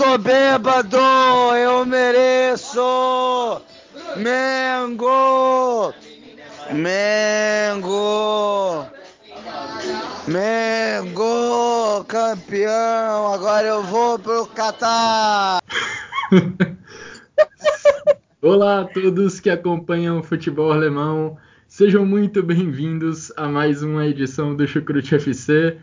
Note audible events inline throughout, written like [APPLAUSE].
Tô bêbado, eu mereço. Mengo, Mengo, Mengo, campeão. Agora eu vou pro Catar. [LAUGHS] Olá a todos que acompanham o futebol alemão. Sejam muito bem-vindos a mais uma edição do Chucrute FC.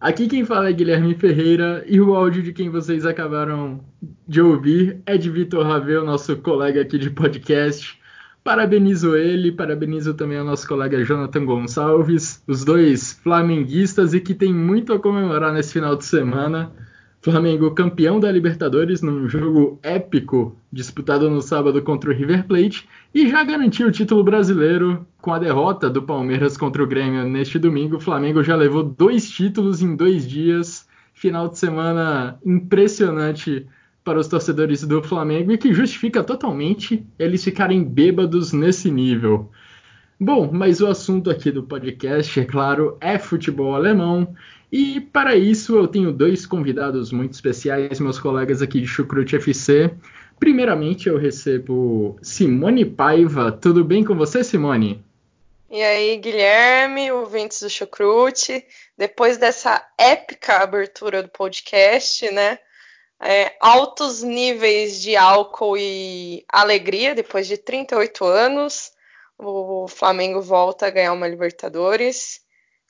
Aqui quem fala é Guilherme Ferreira e o áudio de quem vocês acabaram de ouvir é de Vitor Ravel, nosso colega aqui de podcast. Parabenizo ele, parabenizo também ao nosso colega Jonathan Gonçalves, os dois flamenguistas e que tem muito a comemorar nesse final de semana. Flamengo campeão da Libertadores num jogo épico disputado no sábado contra o River Plate e já garantiu o título brasileiro com a derrota do Palmeiras contra o Grêmio neste domingo. O Flamengo já levou dois títulos em dois dias. Final de semana impressionante para os torcedores do Flamengo e que justifica totalmente eles ficarem bêbados nesse nível. Bom, mas o assunto aqui do podcast, é claro, é futebol alemão. E para isso eu tenho dois convidados muito especiais, meus colegas aqui de Chucrute FC. Primeiramente eu recebo Simone Paiva. Tudo bem com você, Simone? E aí, Guilherme, ouvintes do Chucrute. Depois dessa épica abertura do podcast, né? É, altos níveis de álcool e alegria depois de 38 anos. O Flamengo volta a ganhar uma Libertadores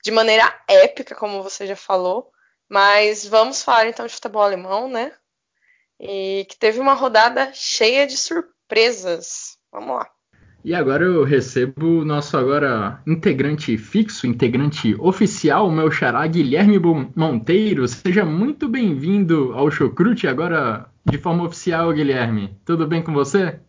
de maneira épica, como você já falou. Mas vamos falar então de futebol alemão, né? E que teve uma rodada cheia de surpresas. Vamos lá. E agora eu recebo o nosso agora integrante fixo, integrante oficial, o meu xará Guilherme Monteiro. Seja muito bem-vindo ao Chocrute, agora de forma oficial, Guilherme. Tudo bem com você?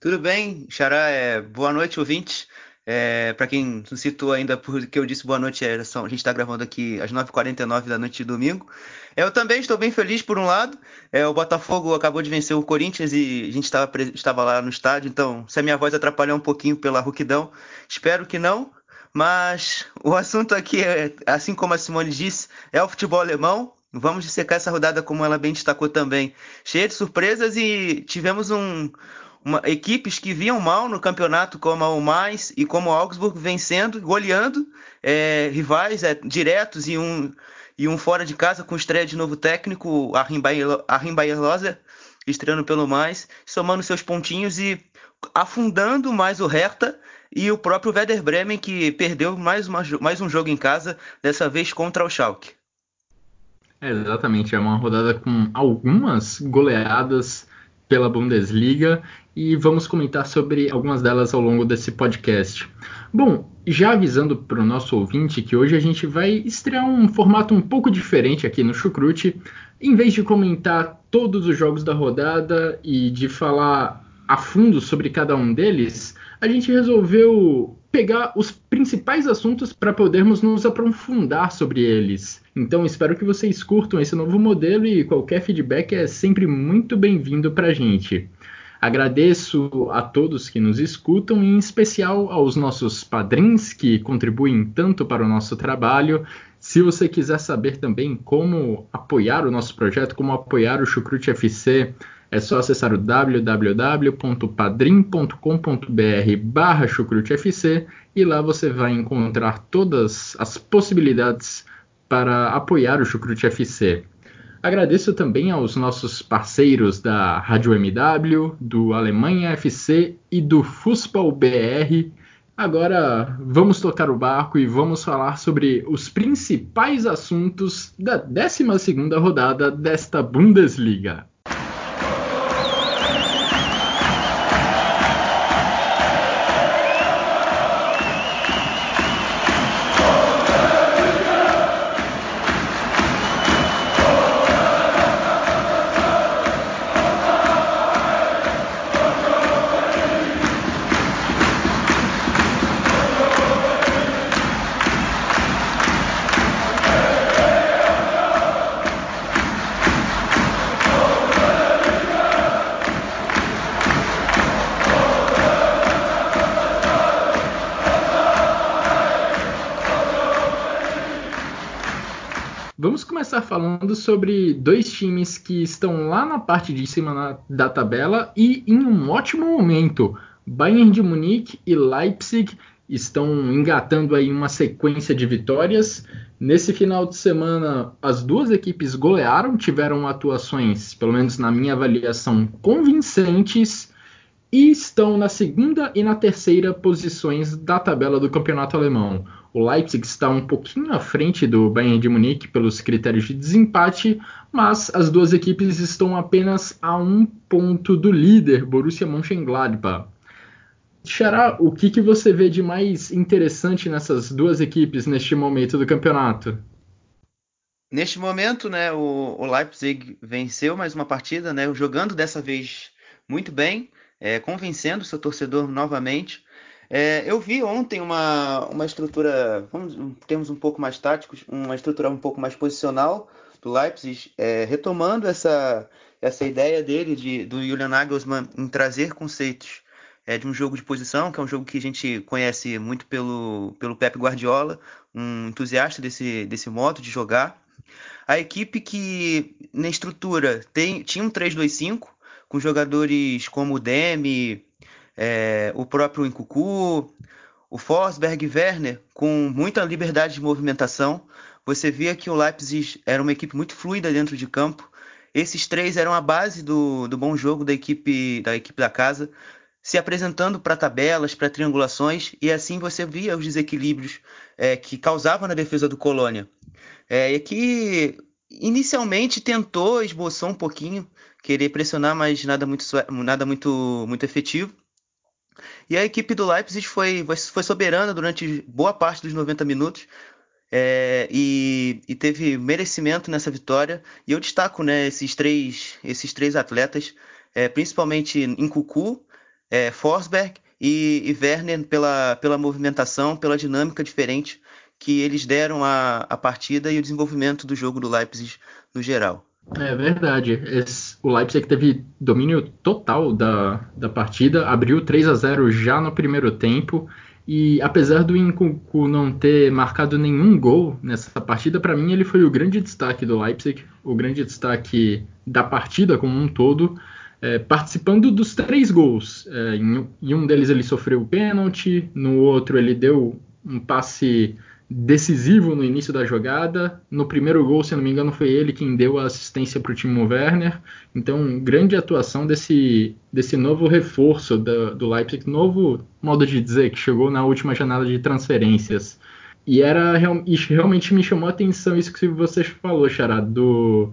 Tudo bem, xará. É... Boa noite, ouvintes. É, para quem não citou ainda, porque eu disse boa noite, é, a gente está gravando aqui às 9h49 da noite de domingo. Eu também estou bem feliz, por um lado. É, o Botafogo acabou de vencer o Corinthians e a gente estava, estava lá no estádio, então se a minha voz atrapalhar um pouquinho pela rouquidão, espero que não. Mas o assunto aqui, é, assim como a Simone disse, é o futebol alemão. Vamos dissecar essa rodada, como ela bem destacou também, cheia de surpresas e tivemos um, uma, equipes que vinham mal no campeonato, como a Mainz e como o Augsburg, vencendo, goleando é, rivais é, diretos e um, e um fora de casa com estreia de novo técnico, Achim Bayer Loser, estreando pelo mais, somando seus pontinhos e afundando mais o Hertha e o próprio Werder Bremen, que perdeu mais, uma, mais um jogo em casa, dessa vez contra o Schalke. É, exatamente, é uma rodada com algumas goleadas pela Bundesliga e vamos comentar sobre algumas delas ao longo desse podcast. Bom, já avisando para o nosso ouvinte que hoje a gente vai estrear um formato um pouco diferente aqui no Chucrute. Em vez de comentar todos os jogos da rodada e de falar a fundo sobre cada um deles, a gente resolveu pegar os principais assuntos para podermos nos aprofundar sobre eles. Então espero que vocês curtam esse novo modelo e qualquer feedback é sempre muito bem-vindo para a gente. Agradeço a todos que nos escutam, em especial aos nossos padrinhos que contribuem tanto para o nosso trabalho. Se você quiser saber também como apoiar o nosso projeto, como apoiar o Chucrute FC, é só acessar o www.padrim.com.br barra chucrutefc e lá você vai encontrar todas as possibilidades para apoiar o Chucrute FC. Agradeço também aos nossos parceiros da Rádio MW, do Alemanha FC e do Fußball BR. Agora vamos tocar o barco e vamos falar sobre os principais assuntos da 12ª rodada desta Bundesliga. Falando sobre dois times que estão lá na parte de cima na, da tabela e em um ótimo momento. Bayern de Munique e Leipzig estão engatando aí uma sequência de vitórias. Nesse final de semana, as duas equipes golearam, tiveram atuações, pelo menos na minha avaliação, convincentes e estão na segunda e na terceira posições da tabela do campeonato alemão. O Leipzig está um pouquinho à frente do Bayern de Munique pelos critérios de desempate, mas as duas equipes estão apenas a um ponto do líder, Borussia Mönchengladbach. Xará, o que, que você vê de mais interessante nessas duas equipes neste momento do campeonato? Neste momento, né, o, o Leipzig venceu mais uma partida, né, jogando dessa vez muito bem, é, convencendo seu torcedor novamente. É, eu vi ontem uma, uma estrutura, vamos, em termos um pouco mais táticos, uma estrutura um pouco mais posicional do Leipzig, é, retomando essa, essa ideia dele, de, do Julian Nagelsmann, em trazer conceitos é, de um jogo de posição, que é um jogo que a gente conhece muito pelo, pelo Pep Guardiola, um entusiasta desse, desse modo de jogar. A equipe que, na estrutura, tem, tinha um 3-2-5, com jogadores como o Demi, é, o próprio Incucu, o Forsberg Werner, com muita liberdade de movimentação. Você via que o Leipzig era uma equipe muito fluida dentro de campo. Esses três eram a base do, do bom jogo da equipe da equipe da casa se apresentando para tabelas, para triangulações, e assim você via os desequilíbrios é, que causava na defesa do Colônia. É, e que inicialmente tentou, esboçou um pouquinho, querer pressionar, mas nada muito, nada muito, muito efetivo. E a equipe do Leipzig foi, foi soberana durante boa parte dos 90 minutos, é, e, e, teve merecimento nessa vitória. E eu destaco né, esses, três, esses três atletas, é, principalmente em Cucu, é, Forsberg e, e, Werner pela, pela movimentação, pela dinâmica diferente que eles deram à, à partida e o desenvolvimento do jogo do Leipzig no geral. É verdade. Esse, o Leipzig teve domínio total da, da partida, abriu 3 a 0 já no primeiro tempo. E apesar do Incucu não ter marcado nenhum gol nessa partida, para mim ele foi o grande destaque do Leipzig, o grande destaque da partida como um todo é, participando dos três gols. É, em, em, um deles ele sofreu o pênalti, no outro ele deu um passe decisivo no início da jogada. No primeiro gol, se não me engano, foi ele quem deu a assistência para o Timo Werner. Então, grande atuação desse, desse novo reforço do Leipzig, novo modo de dizer, que chegou na última janela de transferências. E era realmente me chamou a atenção isso que você falou, Xará, do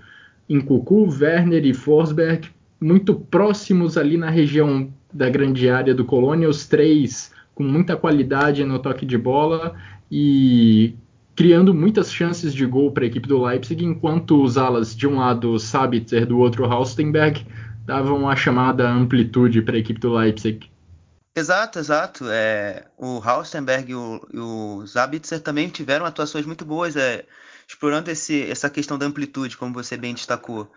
Incucu, Werner e Forsberg muito próximos ali na região da grande área do Colônia, os três com muita qualidade no toque de bola e criando muitas chances de gol para a equipe do Leipzig, enquanto os alas de um lado Sabitzer, do outro Haustenberg, davam a chamada amplitude para a equipe do Leipzig. Exato, exato. É, o Haustenberg e o, e o Sabitzer também tiveram atuações muito boas, é, explorando esse, essa questão da amplitude, como você bem destacou.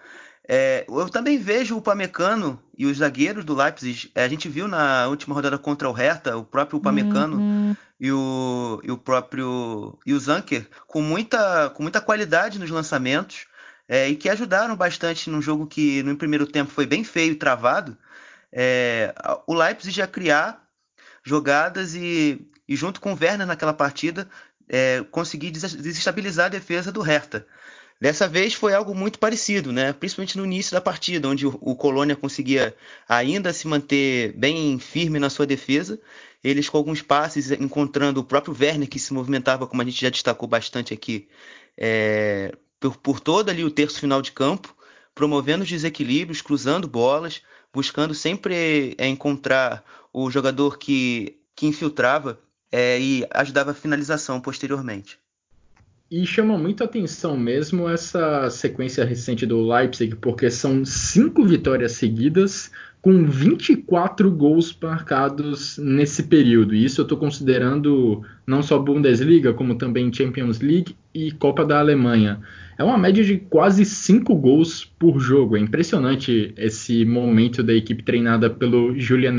É, eu também vejo o Pamecano e os zagueiros do Leipzig. É, a gente viu na última rodada contra o Hertha, o próprio Pamecano uhum. e, o, e o próprio e o Zanker com muita, com muita qualidade nos lançamentos é, e que ajudaram bastante num jogo que no primeiro tempo foi bem feio e travado. É, o Leipzig a criar jogadas e, e junto com o Werner naquela partida é, conseguir desestabilizar a defesa do Hertha. Dessa vez foi algo muito parecido, né? principalmente no início da partida, onde o, Colônia conseguia ainda se manter bem firme na sua defesa. Eles, com alguns passes, encontrando o próprio Werner, que se movimentava, como a gente já destacou bastante aqui, é, por, por todo ali o terço final de campo, promovendo os desequilíbrios, cruzando bolas, buscando sempre é, encontrar o jogador que, que infiltrava é, e ajudava a finalização posteriormente. E chama muito atenção mesmo essa sequência recente do Leipzig, porque são cinco vitórias seguidas com 24 gols marcados nesse período. E isso eu estou considerando não só Bundesliga, como também Champions League e Copa da Alemanha. É uma média de quase 5 gols por jogo. É impressionante esse momento da equipe treinada pelo Julian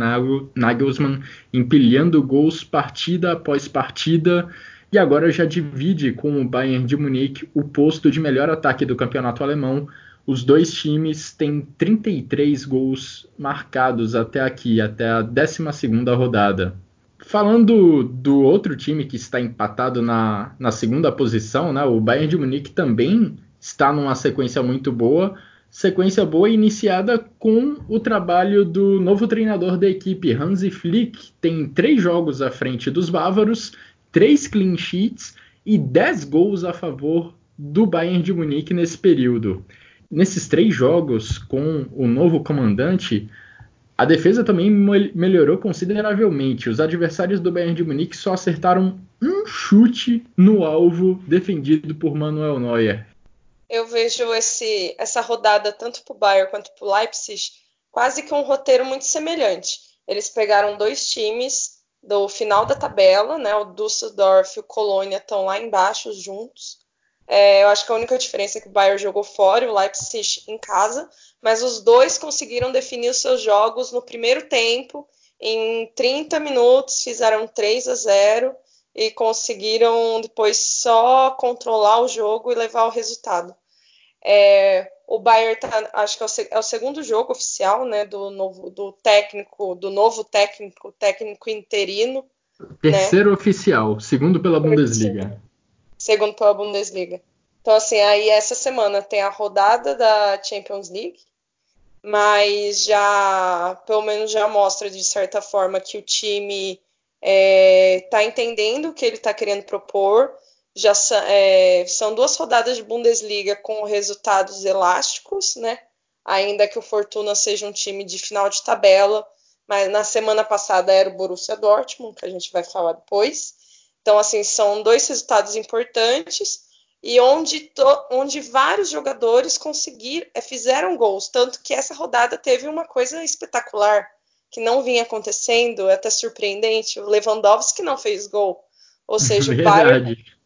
Nagelsmann, empilhando gols partida após partida e agora já divide com o Bayern de Munique o posto de melhor ataque do campeonato alemão. Os dois times têm 33 gols marcados até aqui, até a 12 rodada. Falando do outro time que está empatado na, na segunda posição, né, o Bayern de Munique também está numa sequência muito boa, sequência boa iniciada com o trabalho do novo treinador da equipe, Hansi Flick, tem três jogos à frente dos bávaros, três clean sheets e dez gols a favor do Bayern de Munique nesse período. Nesses três jogos com o novo comandante, a defesa também melhorou consideravelmente. Os adversários do Bayern de Munique só acertaram um chute no alvo defendido por Manuel Neuer eu vejo esse, essa rodada, tanto para o Bayern quanto para o Leipzig, quase que um roteiro muito semelhante. Eles pegaram dois times do final da tabela, né? O Düsseldorf e o Colônia estão lá embaixo juntos. É, eu acho que a única diferença é que o Bayern jogou fora e o Leipzig em casa, mas os dois conseguiram definir os seus jogos no primeiro tempo. Em 30 minutos fizeram 3 a 0 e conseguiram depois só controlar o jogo e levar o resultado. É, o Bayern tá, acho que é o, é o, segundo jogo oficial, né, do novo do técnico, do novo técnico, técnico interino. Terceiro né? oficial, segundo pela Bundesliga. Segundo pela Bundesliga. Então assim, aí essa semana tem a rodada da Champions League, mas já pelo menos já mostra de certa forma que o time está é, tá entendendo o que ele está querendo propor. Já é, são duas rodadas de Bundesliga com resultados elásticos, né? Ainda que o Fortuna seja um time de final de tabela, mas na semana passada era o Borussia Dortmund, que a gente vai falar depois. Então, assim, são dois resultados importantes e onde, to, onde vários jogadores conseguiram, é, fizeram gols, tanto que essa rodada teve uma coisa espetacular que não vinha acontecendo, é até surpreendente, o Lewandowski não fez gol. Ou seja, o Bayern, [LAUGHS]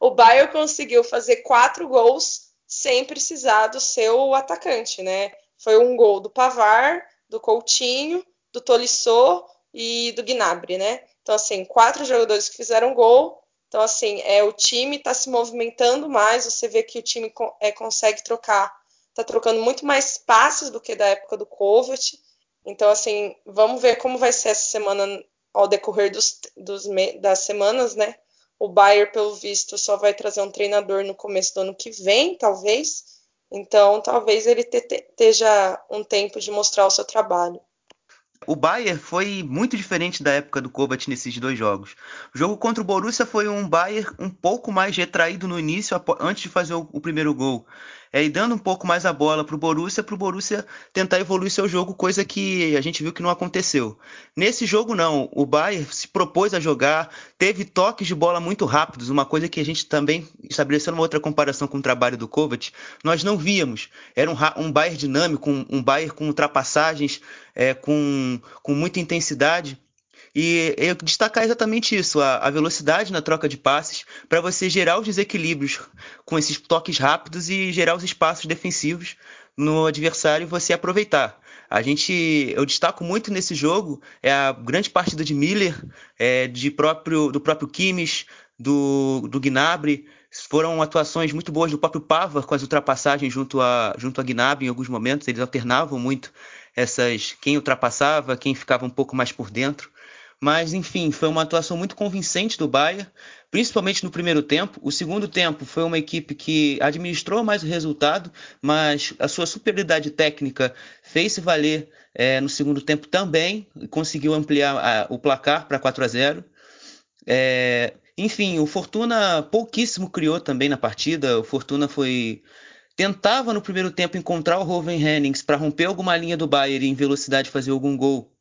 o Bayern conseguiu fazer quatro gols sem precisar do seu atacante, né? Foi um gol do Pavar, do Coutinho, do Tolisso e do Gnabry, né? Então, assim, quatro jogadores que fizeram gol. Então, assim, é, o time está se movimentando mais. Você vê que o time é, consegue trocar, está trocando muito mais passes do que da época do Kovac. Então, assim, vamos ver como vai ser essa semana ao decorrer dos, dos, das semanas, né? O Bayern, pelo visto, só vai trazer um treinador no começo do ano que vem, talvez. Então, talvez ele esteja um tempo de mostrar o seu trabalho. O Bayern foi muito diferente da época do Kovac nesses dois jogos. O jogo contra o Borussia foi um Bayern um pouco mais retraído no início, antes de fazer o, primeiro gol é, e dando um pouco mais a bola para o Borussia, para o Borussia tentar evoluir seu jogo, coisa que a gente viu que não aconteceu. Nesse jogo não, o Bayern se propôs a jogar, teve toques de bola muito rápidos, uma coisa que a gente também estabeleceu uma outra comparação com o trabalho do Kovac, nós não víamos. Era um, um Bayern dinâmico, um, um Bayern com ultrapassagens, é, com, com muita intensidade. E eu destacar exatamente isso, a, a velocidade na troca de passes, para você gerar os desequilíbrios com esses toques rápidos e gerar os espaços defensivos no adversário e você aproveitar. A gente, eu destaco muito nesse jogo é a grande partida de Miller, é, de próprio, do próprio Kimmich, do, do Gnabry. Foram atuações muito boas do próprio Pava com as ultrapassagens junto a, junto a Gnabry em alguns momentos. Eles alternavam muito essas quem ultrapassava, quem ficava um pouco mais por dentro. Mas, enfim, foi uma atuação muito convincente do Bayern, principalmente no primeiro tempo. O segundo tempo foi uma equipe que administrou mais o resultado, mas a sua superioridade técnica fez-se valer é, no segundo tempo também, conseguiu ampliar a, o placar para 4 a 0. É, enfim, o Fortuna pouquíssimo criou também na partida. O Fortuna foi tentava no primeiro tempo encontrar o Roven Hennings para romper alguma linha do Bayern e em velocidade fazer algum gol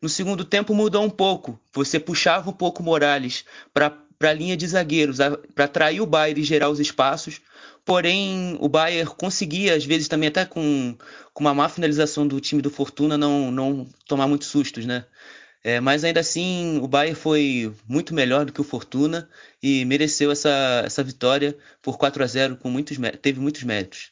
no segundo tempo mudou um pouco. Você puxava um pouco Morales para a linha de zagueiros, para atrair o Bayern e gerar os espaços. Porém, o Bayern conseguia, às vezes também até com, com uma má finalização do time do Fortuna, não, não tomar muitos sustos, né? É, mas ainda assim, o Bayern foi muito melhor do que o Fortuna e mereceu essa, essa vitória por 4 a 0 com muitos teve muitos méritos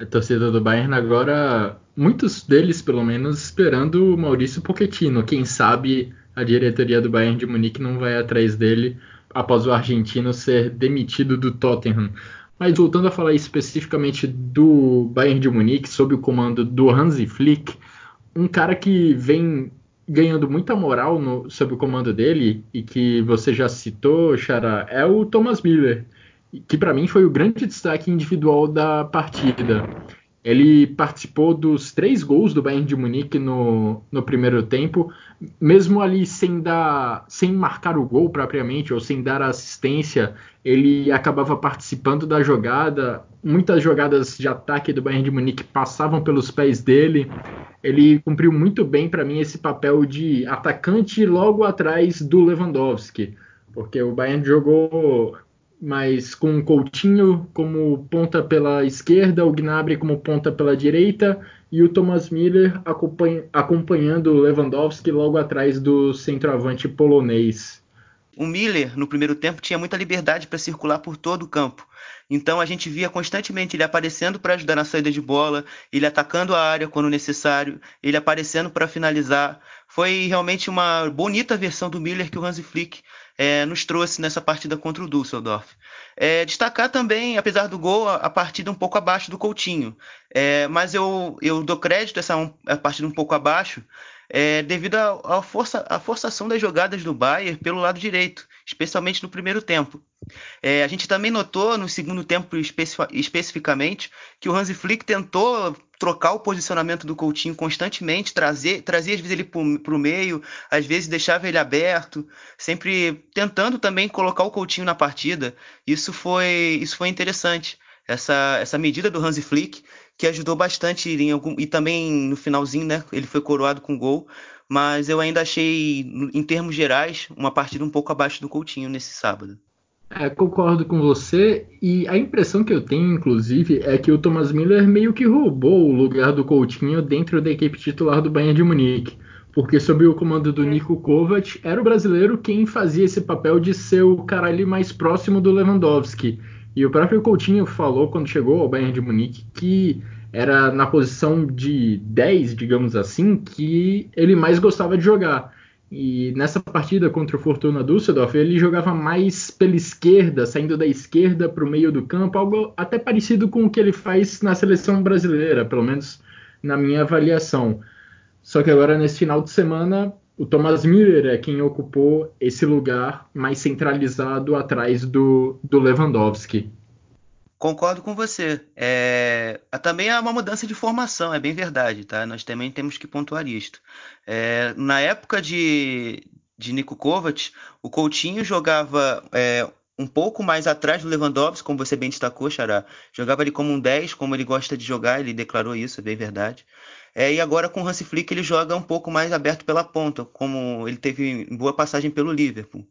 a torcida do Bayern agora, muitos deles pelo menos, esperando o Maurício Pochettino. Quem sabe a diretoria do Bayern de Munique não vai atrás dele após o argentino ser demitido do Tottenham. Mas voltando a falar especificamente do Bayern de Munique, sob o comando do Hansi Flick, um cara que vem ganhando muita moral no, sob o comando dele e que você já citou, Xará, é o Thomas Miller, que para mim foi o grande destaque individual da partida. Ele participou dos três gols do Bayern de Munique no, no primeiro tempo, mesmo ali sem dar, sem marcar o gol propriamente ou sem dar assistência, ele acabava participando da jogada. Muitas jogadas de ataque do Bayern de Munique passavam pelos pés dele. Ele cumpriu muito bem para mim esse papel de atacante logo atrás do Lewandowski, porque o Bayern jogou mas com o Coutinho como ponta pela esquerda, o Gnabry como ponta pela direita e o Thomas Miller acompanhando o Lewandowski logo atrás do centroavante polonês. O Miller, no primeiro tempo, tinha muita liberdade para circular por todo o campo. Então a gente via constantemente ele aparecendo para ajudar na saída de bola, ele atacando a área quando necessário, ele aparecendo para finalizar. Foi realmente uma bonita versão do Miller que o Hansi Flick é, nos trouxe nessa partida contra o Düsseldorf. É, destacar também, apesar do gol, a, a partida um pouco abaixo do Coutinho. É, mas eu, eu dou crédito a essa um, a partida um pouco abaixo é, devido à força, forçação das jogadas do Bayern pelo lado direito, especialmente no primeiro tempo. É, a gente também notou no segundo tempo especificamente que o Hansi Flick tentou trocar o posicionamento do Coutinho constantemente, trazer, trazia às vezes ele para o meio, às vezes deixava ele aberto, sempre tentando também colocar o Coutinho na partida. Isso foi, isso foi interessante. Essa, essa medida do Hansi Flick, que ajudou bastante em algum, e também no finalzinho, né? Ele foi coroado com gol, mas eu ainda achei, em termos gerais, uma partida um pouco abaixo do Coutinho nesse sábado. É, concordo com você, e a impressão que eu tenho, inclusive, é que o Thomas Miller meio que roubou o lugar do Coutinho dentro da equipe titular do Bayern de Munique, porque sob o comando do Nico Kovac, era o brasileiro quem fazia esse papel de ser o cara ali mais próximo do Lewandowski. E o próprio Coutinho falou quando chegou ao Bayern de Munique que era na posição de 10, digamos assim, que ele mais gostava de jogar. E nessa partida contra o Fortuna Düsseldorf, ele jogava mais pela esquerda, saindo da esquerda para o meio do campo, algo até parecido com o que ele faz na seleção brasileira, pelo menos na minha avaliação. Só que agora, nesse final de semana, o Thomas Müller é quem ocupou esse lugar mais centralizado atrás do, do Lewandowski. Concordo com você. É, também é uma mudança de formação, é bem verdade, tá? Nós também temos que pontuar isto. É, na época de, de Nico Kovac, o Coutinho jogava é, um pouco mais atrás do Lewandowski, como você bem destacou, Xará. Jogava ele como um 10, como ele gosta de jogar, ele declarou isso, é bem verdade. É, e agora com o Hansi Flick ele joga um pouco mais aberto pela ponta, como ele teve boa passagem pelo Liverpool.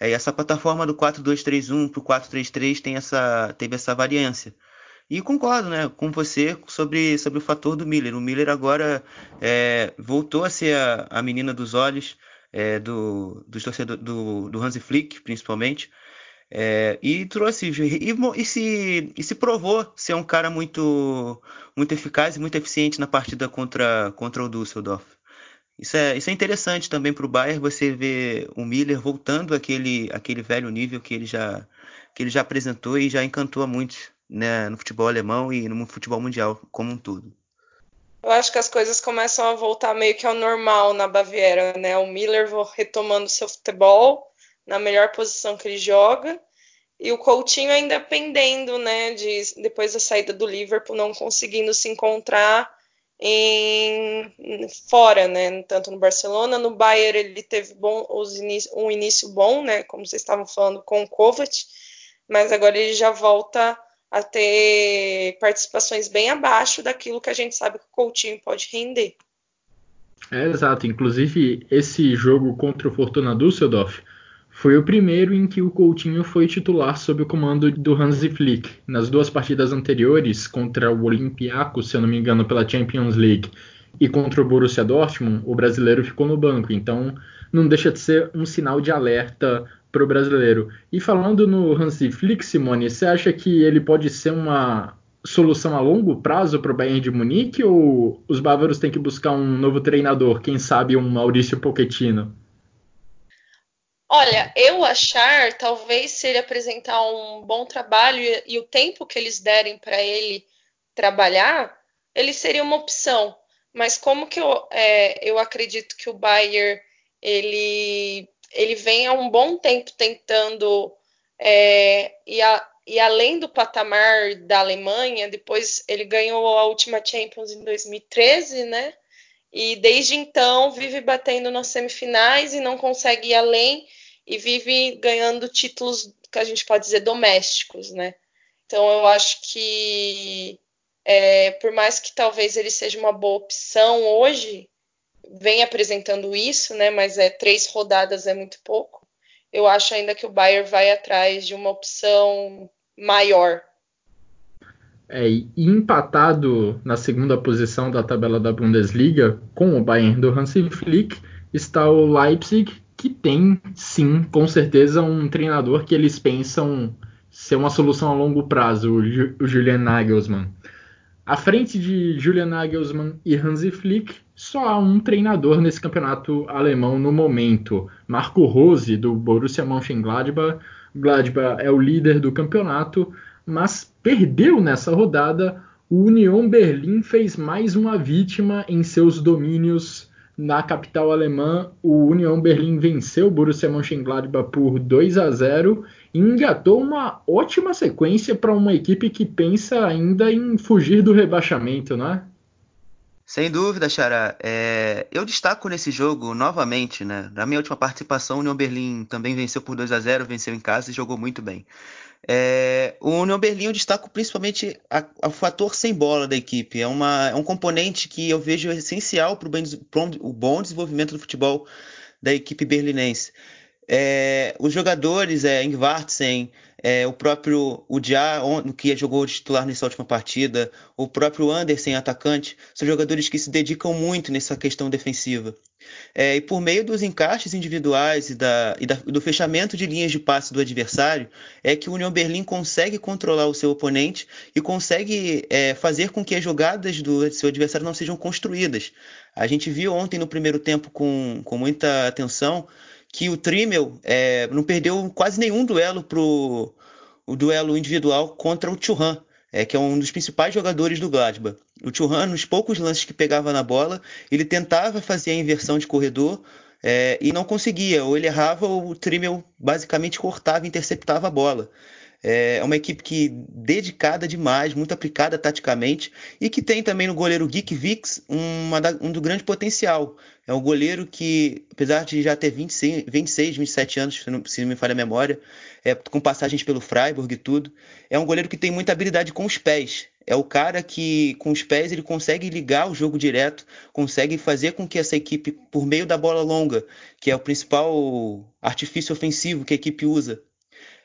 É, essa plataforma do 4-2-3-1 para o 4-3-3 tem essa, teve essa variância. E concordo né, com você sobre, sobre o fator do Miller. O Miller agora é, voltou a ser a, a menina dos olhos é, do, dos torcedores do, do Hansi Flick, principalmente. É, e trouxe e, e, se, e se provou ser um cara muito muito eficaz e muito eficiente na partida contra, contra o Düsseldorf. Isso é, isso é interessante também para o Bayern, você ver o Miller voltando àquele, àquele velho nível que ele, já, que ele já apresentou e já encantou a muitos né, no futebol alemão e no futebol mundial como um todo. Eu acho que as coisas começam a voltar meio que ao normal na Baviera, né? O Miller retomando seu futebol na melhor posição que ele joga e o Coutinho ainda pendendo, né? De, depois da saída do Liverpool, não conseguindo se encontrar em fora, né? Tanto no Barcelona, no Bayern ele teve bom, os um início bom, né? Como vocês estavam falando com o Kovac, mas agora ele já volta a ter participações bem abaixo daquilo que a gente sabe que o Coutinho pode render. É, exato. Inclusive esse jogo contra o Fortuna Düsseldorf foi o primeiro em que o Coutinho foi titular sob o comando do Hansi Flick. Nas duas partidas anteriores, contra o Olympiacos, se eu não me engano, pela Champions League, e contra o Borussia Dortmund, o brasileiro ficou no banco. Então, não deixa de ser um sinal de alerta para o brasileiro. E falando no Hansi Flick, Simone, você acha que ele pode ser uma solução a longo prazo para o Bayern de Munique ou os bávaros têm que buscar um novo treinador, quem sabe um Maurício Pochettino? Olha, eu achar, talvez se ele apresentar um bom trabalho e, e o tempo que eles derem para ele trabalhar, ele seria uma opção. Mas como que eu, é, eu acredito que o Bayern ele, ele vem há um bom tempo tentando é, e, a, e além do patamar da Alemanha, depois ele ganhou a última Champions em 2013, né? E desde então vive batendo nas semifinais e não consegue ir além e vive ganhando títulos que a gente pode dizer domésticos, né? Então eu acho que é, por mais que talvez ele seja uma boa opção hoje, vem apresentando isso, né? Mas é três rodadas é muito pouco. Eu acho ainda que o Bayern vai atrás de uma opção maior. É, empatado na segunda posição da tabela da Bundesliga com o Bayern do Hansi Flick está o Leipzig, que tem sim, com certeza, um treinador que eles pensam ser uma solução a longo prazo, o Julian Nagelsmann. À frente de Julian Nagelsmann e Hansi Flick, só há um treinador nesse campeonato alemão no momento, Marco Rose, do Borussia Mönchengladbach. Gladbach é o líder do campeonato, mas perdeu nessa rodada. O Union Berlim fez mais uma vítima em seus domínios na capital alemã. O Union Berlim venceu o Borussia Mönchengladbach por 2 a 0 e engatou uma ótima sequência para uma equipe que pensa ainda em fugir do rebaixamento, não é? Sem dúvida, Xará. É, eu destaco nesse jogo novamente, né? Na minha última participação, o União Berlim também venceu por 2 a 0 venceu em casa e jogou muito bem. É, o União Berlim eu destaco principalmente o fator sem bola da equipe. É, uma, é um componente que eu vejo essencial para o bom desenvolvimento do futebol da equipe berlinense. É, os jogadores, é, Ingvartsen, é, o próprio Udiá, que jogou titular nessa última partida, o próprio Andersen, atacante, são jogadores que se dedicam muito nessa questão defensiva. É, e por meio dos encaixes individuais e, da, e da, do fechamento de linhas de passe do adversário, é que o União Berlim consegue controlar o seu oponente e consegue é, fazer com que as jogadas do seu adversário não sejam construídas. A gente viu ontem no primeiro tempo com, com muita atenção que o Trimmel é, não perdeu quase nenhum duelo pro o duelo individual contra o Churran, é, que é um dos principais jogadores do Gladbach. O Churran, nos poucos lances que pegava na bola, ele tentava fazer a inversão de corredor é, e não conseguia. Ou ele errava, ou o Trimmel basicamente cortava e interceptava a bola. É uma equipe que dedicada demais, muito aplicada taticamente e que tem também no goleiro Geek Vix um do grande potencial. É um goleiro que, apesar de já ter 26, 26 27 anos, se não, se não me falha a memória, é, com passagens pelo Freiburg e tudo, é um goleiro que tem muita habilidade com os pés. É o cara que, com os pés, ele consegue ligar o jogo direto, consegue fazer com que essa equipe, por meio da bola longa, que é o principal artifício ofensivo que a equipe usa,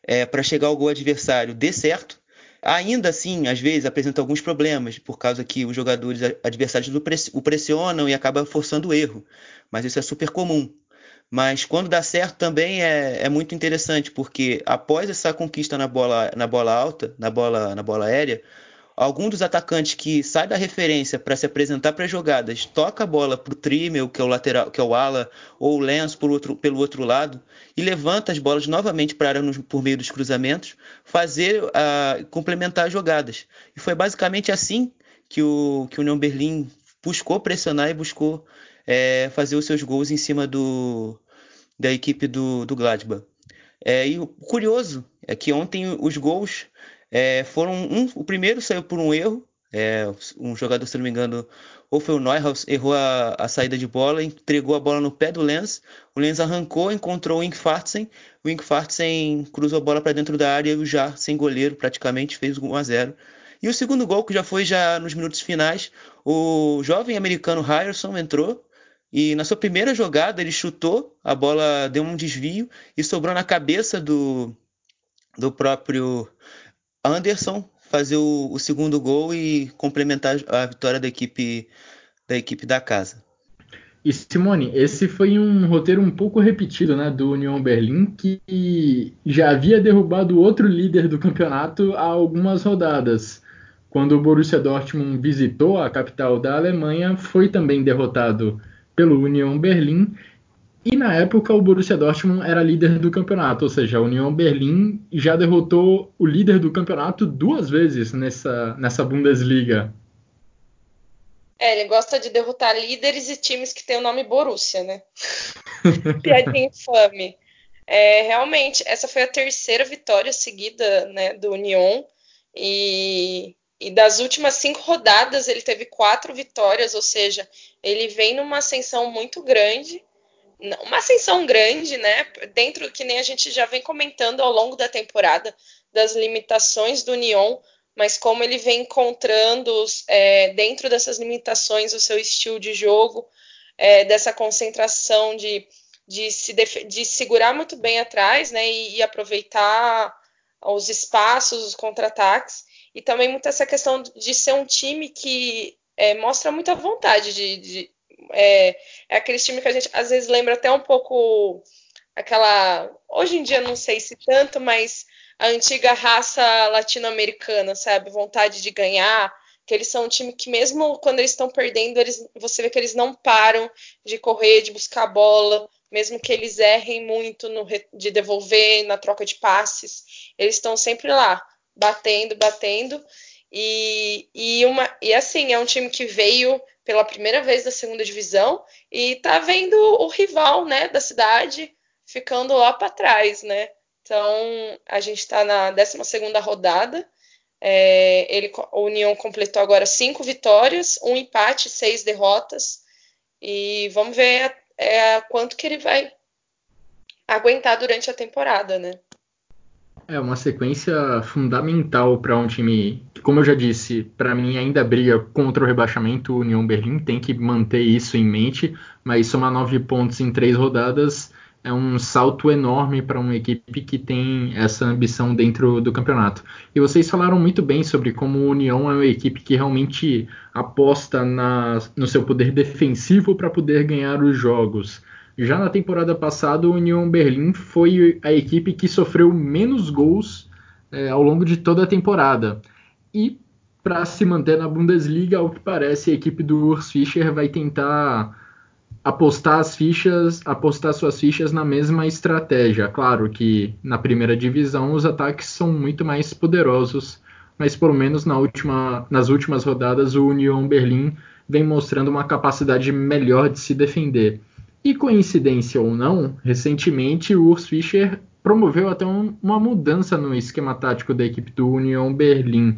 é, para chegar ao gol adversário dê certo. Ainda assim, às vezes apresenta alguns problemas, por causa que os jogadores adversários o pressionam e acaba forçando o erro. Mas isso é super comum. Mas quando dá certo também é, é, muito interessante, porque após essa conquista na bola, na bola alta, na bola, na bola aérea, algum dos atacantes que sai da referência para se apresentar para as jogadas, toca a bola para o Trimmel, que é o lateral, que é o ala, ou o Lenço por outro, pelo outro lado, e levanta as bolas novamente para por meio dos cruzamentos, fazer uh, complementar as jogadas. E foi basicamente assim que o, que o União Berlim buscou pressionar e buscou é, fazer os seus gols em cima do, da equipe do, do Gladbach. É, e o curioso é que ontem os gols é, foram um, o primeiro saiu por um erro. É, um jogador, se não me engano, ou foi o Neuhaus, errou a, a, saída de bola, entregou a bola no pé do Lenz. O Lenz arrancou, encontrou o Inkfartsen. O Inkfartsen cruzou a bola para dentro da área e o já sem goleiro praticamente fez 1 a 0. E o segundo gol, que já foi já nos minutos finais, o jovem americano Ryerson entrou e na sua primeira jogada ele chutou, a bola deu um desvio e sobrou na cabeça do, do próprio Anderson fazer o, o, segundo gol e complementar a vitória da equipe da equipe da casa. E Simone, esse foi um roteiro um pouco repetido, né, do Union Berlim, que já havia derrubado outro líder do campeonato há algumas rodadas. Quando o Borussia Dortmund visitou a capital da Alemanha, foi também derrotado pelo Union Berlim E na época o Borussia Dortmund era líder do campeonato, ou seja, a União Berlim já derrotou o líder do campeonato duas vezes nessa, nessa Bundesliga. É, ele gosta de derrotar líderes e times que têm o nome Borussia, né? [LAUGHS] Piadinha infame. É, realmente, essa foi a terceira vitória seguida né, do União. E, e das últimas cinco rodadas ele teve quatro vitórias, ou seja, ele vem numa ascensão muito grande uma ascensão grande, né? Dentro que nem a gente já vem comentando ao longo da temporada das limitações do Union, mas como ele vem encontrando é, dentro dessas limitações o seu estilo de jogo, é, dessa concentração de, de, se de segurar muito bem atrás, né? E, e aproveitar os espaços, os contra-ataques, e também muito essa questão de ser um time que é, mostra muita vontade de, de é, é aquele time que a gente às vezes lembra até um pouco aquela. Hoje em dia não sei se tanto, mas a antiga raça latino-americana, sabe? Vontade de ganhar. Que eles são um time que, mesmo quando eles estão perdendo, eles, você vê que eles não param de correr, de buscar a bola, mesmo que eles errem muito no, de devolver, na troca de passes, eles estão sempre lá, batendo, batendo. E, e, uma, e assim, é um time que veio pela primeira vez da segunda divisão e tá vendo o rival, né, da cidade ficando lá para trás, né? Então a gente está na 12 segunda rodada. É, ele, a União completou agora cinco vitórias, um empate, seis derrotas. E vamos ver é, quanto que ele vai aguentar durante a temporada, né? É uma sequência fundamental para um time como eu já disse, para mim ainda briga contra o rebaixamento. O União Berlim tem que manter isso em mente, mas somar nove pontos em três rodadas é um salto enorme para uma equipe que tem essa ambição dentro do campeonato. E vocês falaram muito bem sobre como o União é uma equipe que realmente aposta na, no seu poder defensivo para poder ganhar os jogos. Já na temporada passada, o Union Berlim foi a equipe que sofreu menos gols é, ao longo de toda a temporada. E para se manter na Bundesliga, ao que parece, a equipe do Urs Fischer vai tentar apostar as fichas, apostar suas fichas na mesma estratégia. Claro que na primeira divisão os ataques são muito mais poderosos, mas pelo menos na última, nas últimas rodadas o Union Berlim vem mostrando uma capacidade melhor de se defender. E coincidência ou não, recentemente o Urs Fischer promoveu até um, uma mudança no esquema tático da equipe do Union Berlim.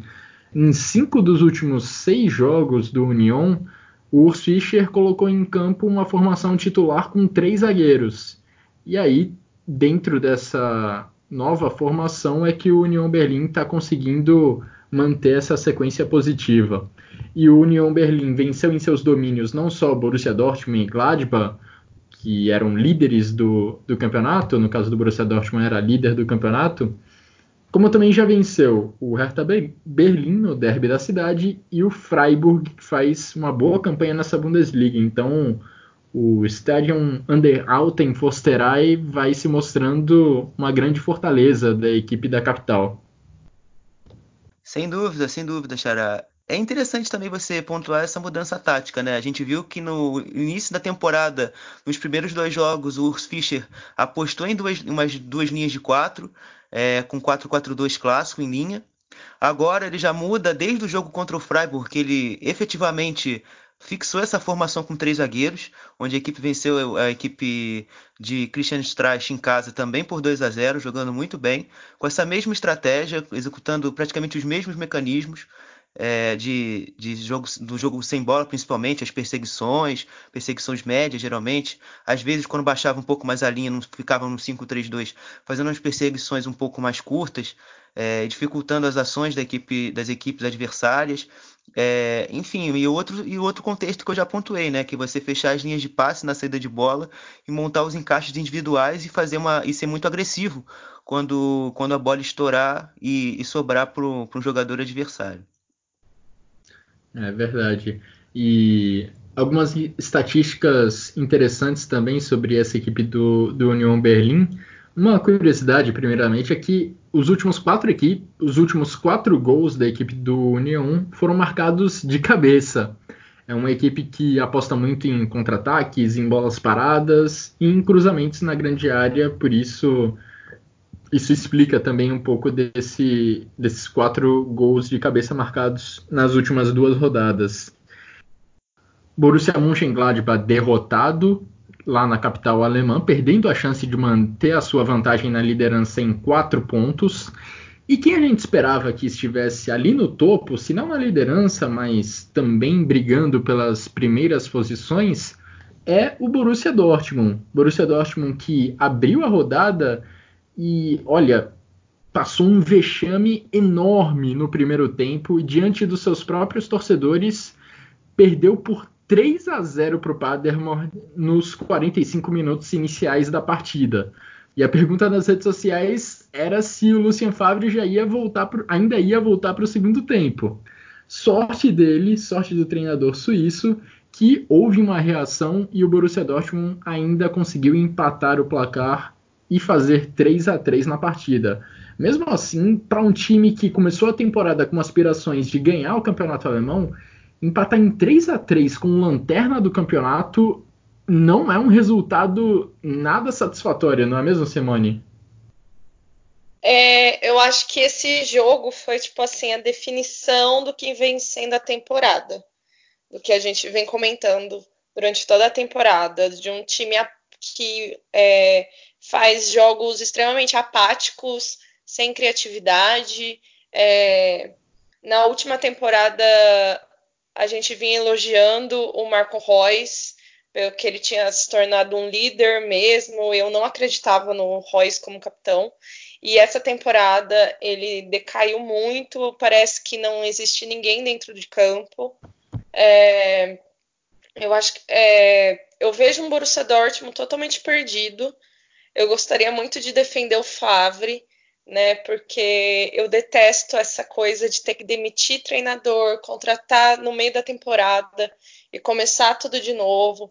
Em cinco dos últimos seis jogos do Union, o Urs Fischer colocou em campo uma formação titular com três zagueiros. E aí, dentro dessa nova formação, é que o Union Berlim está conseguindo manter essa sequência positiva. E o Union Berlim venceu em seus domínios não só Borussia Dortmund e Gladbach, que eram líderes do, do campeonato, no caso do Borussia Dortmund era líder do campeonato, como também já venceu o Hertha Berlim no derby da cidade e o Freiburg, que faz uma boa campanha nessa Bundesliga. Então, o Stadion Underalten Forsterei vai se mostrando uma grande fortaleza da equipe da capital. Sem dúvida, sem dúvida, Xará. É interessante também você pontuar essa mudança tática, né? A gente viu que no início da temporada, nos primeiros dois jogos, o Urs Fischer apostou em duas, umas duas linhas de quatro, é, com 4-4-2 clássico em linha. Agora ele já muda desde o jogo contra o Freiburg, que ele efetivamente fixou essa formação com três zagueiros, onde a equipe venceu a equipe de Christian Streich em casa também por 2 a 0, jogando muito bem, com essa mesma estratégia, executando praticamente os mesmos mecanismos é, de, de jogo, do jogo sem bola, principalmente, as perseguições, perseguições médias, geralmente. Às vezes, quando baixava um pouco mais a linha, não ficavam no 5-3-2, fazendo as perseguições um pouco mais curtas, é, dificultando as ações da equipe, das equipes adversárias. É, enfim, e outro, e outro contexto que eu já pontuei, né? Que você fechar as linhas de passe na saída de bola e montar os encaixes individuais e fazer uma. e ser muito agressivo quando, quando a bola estourar e, e sobrar para um jogador adversário. É verdade. E algumas estatísticas interessantes também sobre essa equipe do, do Union Berlim. Uma curiosidade, primeiramente, é que os últimos quatro equipes, os últimos quatro gols da equipe do Union foram marcados de cabeça. É uma equipe que aposta muito em contra-ataques, em bolas paradas e em cruzamentos na grande área, por isso isso explica também um pouco desse, desses quatro gols de cabeça marcados nas últimas duas rodadas. Borussia Mönchengladbach derrotado lá na capital alemã, perdendo a chance de manter a sua vantagem na liderança em quatro pontos. E quem a gente esperava que estivesse ali no topo, se não na liderança, mas também brigando pelas primeiras posições, é o Borussia Dortmund. Borussia Dortmund que abriu a rodada e, olha, passou um vexame enorme no primeiro tempo diante dos seus próprios torcedores perdeu por 3 a 0 para o Paderborn nos 45 minutos iniciais da partida. E a pergunta nas redes sociais era se o Lucien Favre já ia voltar pro, ainda ia voltar para o segundo tempo. Sorte dele, sorte do treinador suíço, que houve uma reação e o Borussia Dortmund ainda conseguiu empatar o placar e fazer 3 a 3 na partida. Mesmo assim, para um time que começou a temporada com aspirações de ganhar o campeonato alemão, empatar em 3 a 3 com lanterna do campeonato não é um resultado nada satisfatório, não é mesmo, Simone? É, eu acho que esse jogo foi tipo assim a definição do que vem sendo a temporada, do que a gente vem comentando durante toda a temporada, de um time que é, faz jogos extremamente apáticos, sem criatividade. É, na última temporada a gente vinha elogiando o Marco Reus, que ele tinha se tornado um líder mesmo. Eu não acreditava no Reus como capitão. E essa temporada ele decaiu muito. Parece que não existe ninguém dentro de campo. É, eu acho que é, eu vejo um Borussia Dortmund totalmente perdido. Eu gostaria muito de defender o Favre né? Porque eu detesto essa coisa de ter que demitir treinador, contratar no meio da temporada e começar tudo de novo.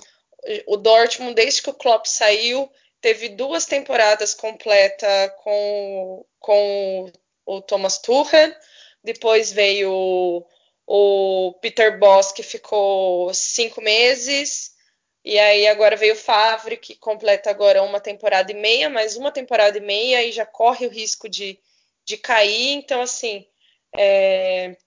O Dortmund, desde que o Klopp saiu, teve duas temporadas completas com, com o Thomas Tuchel. Depois veio o, Peter Boss, que ficou cinco meses. E aí agora veio o Favre, que completa agora uma temporada e meia, mais uma temporada e meia, e já corre o risco de, de cair. Então, assim, é,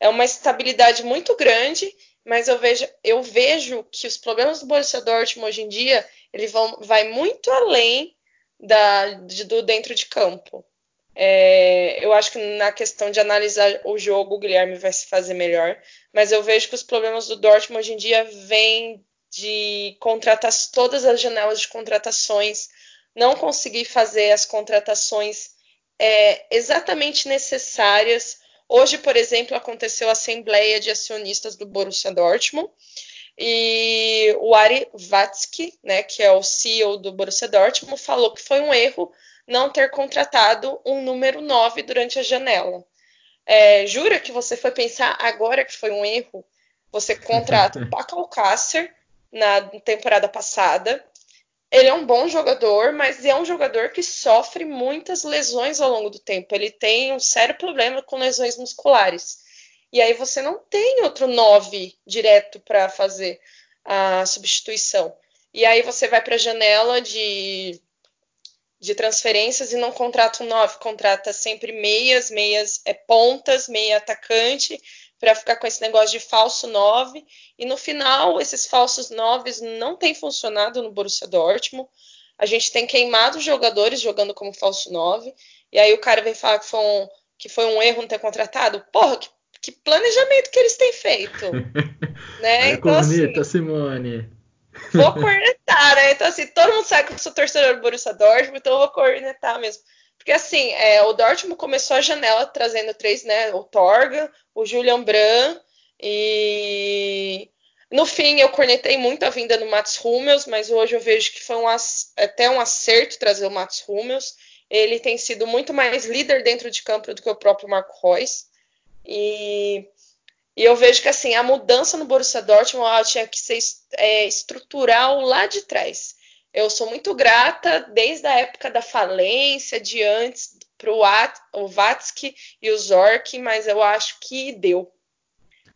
é uma estabilidade muito grande, mas eu vejo, eu vejo que os problemas do Borussia Dortmund hoje em dia, ele vão, vai muito além da, de, do dentro de campo. É, eu acho que na questão de analisar o jogo, o Guilherme vai se fazer melhor, mas eu vejo que os problemas do Dortmund hoje em dia vêm de contratar todas as janelas de contratações, não conseguir fazer as contratações é, exatamente necessárias. Hoje, por exemplo, aconteceu a assembleia de acionistas do Borussia Dortmund e o Ari Watzke, né, que é o CEO do Borussia Dortmund, falou que foi um erro não ter contratado um número 9 durante a janela. É, jura que você foi pensar agora que foi um erro? Você contrata [LAUGHS] o Paco Alcácer, na temporada passada. Ele é um bom jogador, mas é um jogador que sofre muitas lesões ao longo do tempo. Ele tem um sério problema com lesões musculares. E aí você não tem outro 9 direto para fazer a substituição. E aí você vai para a janela de, de transferências e não contrata um 9, contrata sempre meias, meias é pontas, meia atacante para ficar com esse negócio de falso 9. E no final, esses falsos 9 não têm funcionado no Borussia Dortmund. A gente tem queimado jogadores jogando como falso 9. E aí o cara vem falar que foi um, que foi um erro não ter contratado. Porra, que, que planejamento que eles têm feito. [LAUGHS] né? É então, corneta, assim, Simone. Vou cornetar, né? Então, assim, todo mundo sabe que eu sou torcedor do Borussia Dortmund, então eu vou cornetar mesmo. Porque assim, é, o Dortmund começou a janela trazendo três, né? O Torga, o Julian Brand e no fim eu cornetei muito a vinda do Mats Hummels, mas hoje eu vejo que foi um, até um acerto trazer o Mats Hummels. Ele tem sido muito mais líder dentro de campo do que o próprio Marco Reus. E, e eu vejo que assim, a mudança no Borussia Dortmund ela tinha que ser é, estrutural lá de trás. Eu sou muito grata desde a época da falência, de antes, para o Vatsky e o Zork, mas eu acho que deu.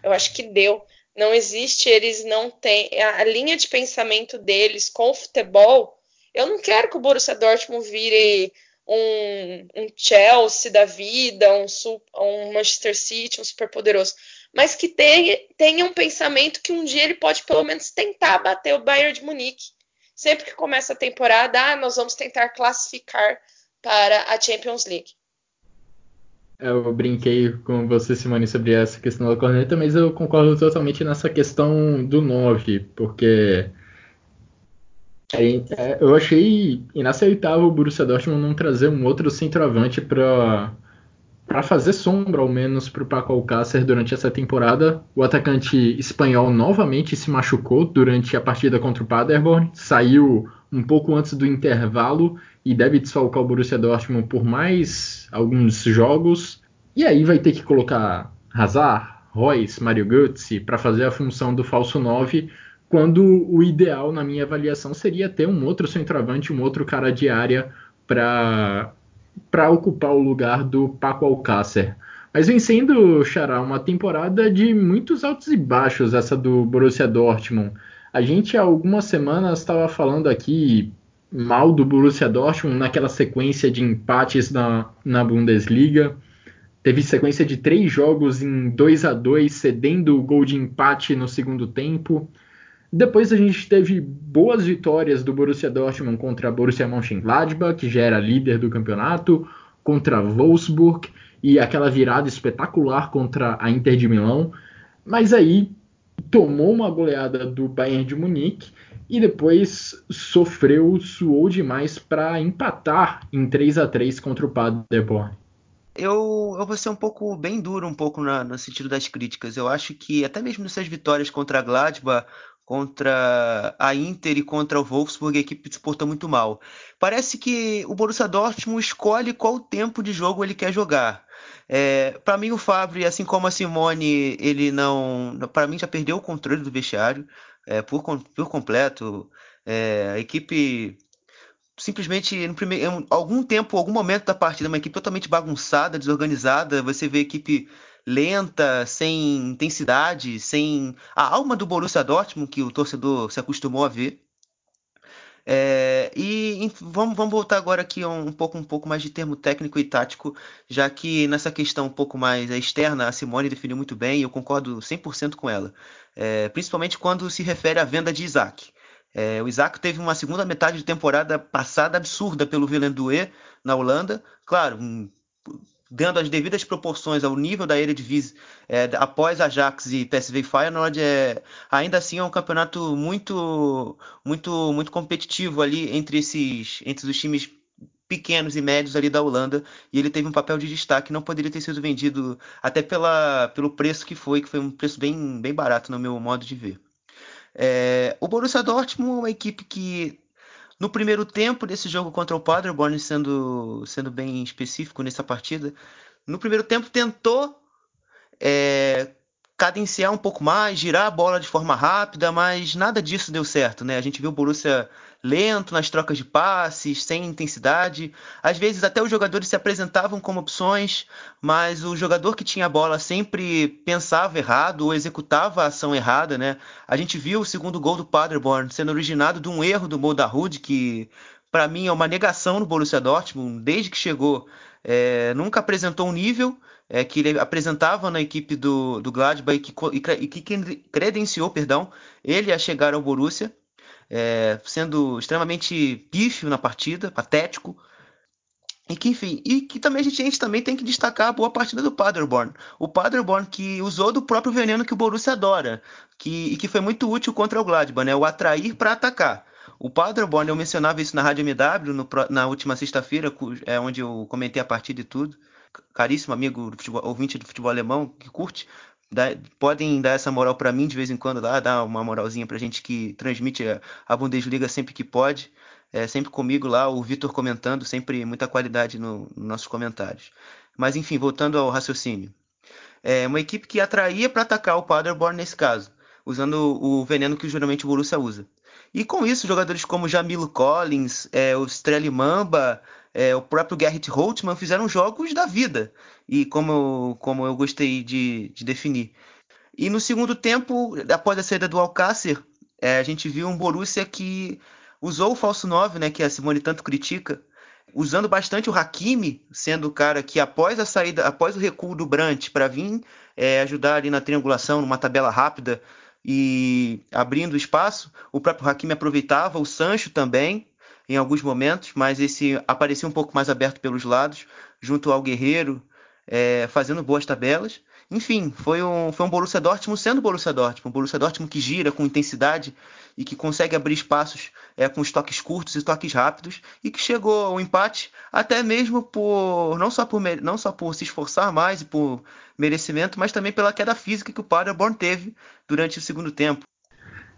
Eu acho que deu. não existe, eles não têm a linha de pensamento deles com o futebol. Eu não quero que o Borussia Dortmund vire um, um Chelsea da vida, um, um, Manchester City, um super poderoso, mas que tenha, tenha um pensamento que um dia ele pode pelo menos tentar bater o Bayern de Munique. Sempre que começa a temporada, ah, nós vamos tentar classificar para a Champions League. Eu brinquei com você, Simone, sobre essa questão da corneta, mas eu concordo totalmente nessa questão do 9, porque é, eu achei inaceitável o Borussia Dortmund não trazer um outro centroavante para para fazer sombra, ao menos, para o Paco Alcácer durante essa temporada. O atacante espanhol novamente se machucou durante a partida contra o Paderborn, saiu um pouco antes do intervalo e deve desfalcar o Borussia Dortmund por mais alguns jogos. E aí vai ter que colocar Hazard, Royce, Mario Götze para fazer a função do falso 9, quando o ideal, na minha avaliação, seria ter um outro centroavante, um outro cara de área para ocupar o lugar do Paco Alcácer. Mas vem sendo, Xará, uma temporada de muitos altos e baixos essa do Borussia Dortmund. A gente há algumas semanas estava falando aqui mal do Borussia Dortmund naquela sequência de empates na, na Bundesliga. Teve sequência de três jogos em 2 a 2 cedendo o gol de empate no segundo tempo. Depois a gente teve boas vitórias do Borussia Dortmund contra Borussia Mönchengladbach, que já era líder do campeonato, contra Wolfsburg e aquela virada espetacular contra a Inter de Milão. Mas aí tomou uma goleada do Bayern de Munique e depois sofreu, suou demais para empatar em 3 a 3 contra o Paderborn. Eu, eu vou ser um pouco bem duro um pouco na, no sentido das críticas. Eu acho que até mesmo nessas vitórias contra a Gladbach, contra a Inter e contra o Wolfsburg, a equipe se portou muito mal. Parece que o Borussia Dortmund escolhe qual tempo de jogo ele quer jogar. É, para mim o Fabri, assim como a Simone, ele não, para mim já perdeu o controle do vestiário é, por, por completo. É, a equipe simplesmente no primeiro, algum tempo, algum momento da partida, uma equipe totalmente bagunçada, desorganizada. Você vê a equipe lenta, sem intensidade, sem a alma do Borussia Dortmund que o torcedor se acostumou a ver. É, e vamos, vamos, voltar agora aqui a um pouco, um pouco mais de termo técnico e tático, já que nessa questão um pouco mais externa, a Simone definiu muito bem e eu concordo 100% com ela, é, principalmente quando se refere à venda de Isaac. É, o Isaac teve uma segunda metade de temporada passada absurda pelo Willem na Holanda, claro, um, dando as devidas proporções ao nível da Eredivisie é, após Ajax e PSV Feyenoord, é, ainda assim é um campeonato muito, muito, muito competitivo ali entre esses, entre os times pequenos e médios ali da Holanda e ele teve um papel de destaque, não poderia ter sido vendido até pela, pelo preço que foi, que foi um preço bem, bem barato no meu modo de ver. É, o Borussia Dortmund é uma equipe que no primeiro tempo desse jogo contra o Paderborn, sendo, sendo bem específico nessa partida, no primeiro tempo tentou é, cadenciar um pouco mais, girar a bola de forma rápida, mas nada disso deu certo, né? A gente viu o Borussia lento nas trocas de passes, sem intensidade. Às vezes até os jogadores se apresentavam como opções, mas o jogador que tinha a bola sempre pensava errado ou executava a ação errada, né? A gente viu o segundo gol do Paderborn sendo originado de um erro do Moldarud, que para mim é uma negação no Borussia Dortmund, desde que chegou, é, nunca apresentou um nível é, que ele apresentava na equipe do, do Gladbach e que, e que credenciou, perdão, ele a chegar ao Borussia é, sendo extremamente pífio na partida, patético. E que, enfim, e que também a gente, a gente, também tem que destacar a boa partida do Paderborn. O Paderborn que usou do próprio veneno que o Borussia adora, que, e que foi muito útil contra o Gladbach, né? O atrair para atacar. O Paderborn, eu mencionava isso na Rádio MW no, na última sexta-feira, é, onde eu comentei a partida e tudo. Caríssimo amigo do futebol, ouvinte do futebol alemão que curte, Dá, podem dar essa moral para mim de vez em quando lá, dar uma moralzinha pra gente que transmite a, Bundesliga sempre que pode. É, sempre comigo lá, o Vitor comentando, sempre muita qualidade no, nos nossos comentários. Mas enfim, voltando ao raciocínio. É uma equipe que atraía para atacar o Paderborn nesse caso, usando o veneno que geralmente o Borussia usa. E com isso, jogadores como Jamilo Collins, é, o Streli Mamba, é, o próprio Gerrit Holtmann fizeram jogos da vida, e como eu, como eu gostei de, de definir. E no segundo tempo, após a saída do Alcácer, é, a gente viu um Borussia que usou o falso 9, né, que a Simone tanto critica, usando bastante o Hakimi, sendo o cara que após a saída, após o recuo do Brandt para vir é, ajudar ali na triangulação, numa tabela rápida e abrindo espaço, o próprio Hakimi aproveitava, o Sancho também, em alguns momentos, mas esse aparecia um pouco mais aberto pelos lados, junto ao Guerreiro, é, fazendo boas tabelas. Enfim, foi um, foi um Borussia Dortmund sendo Borussia Dortmund, um Borussia Dortmund que gira com intensidade e que consegue abrir espaços é, com os toques curtos e toques rápidos e que chegou ao empate até mesmo por não só por não só por se esforçar mais e por merecimento, mas também pela queda física que o Paderborn teve durante o segundo tempo.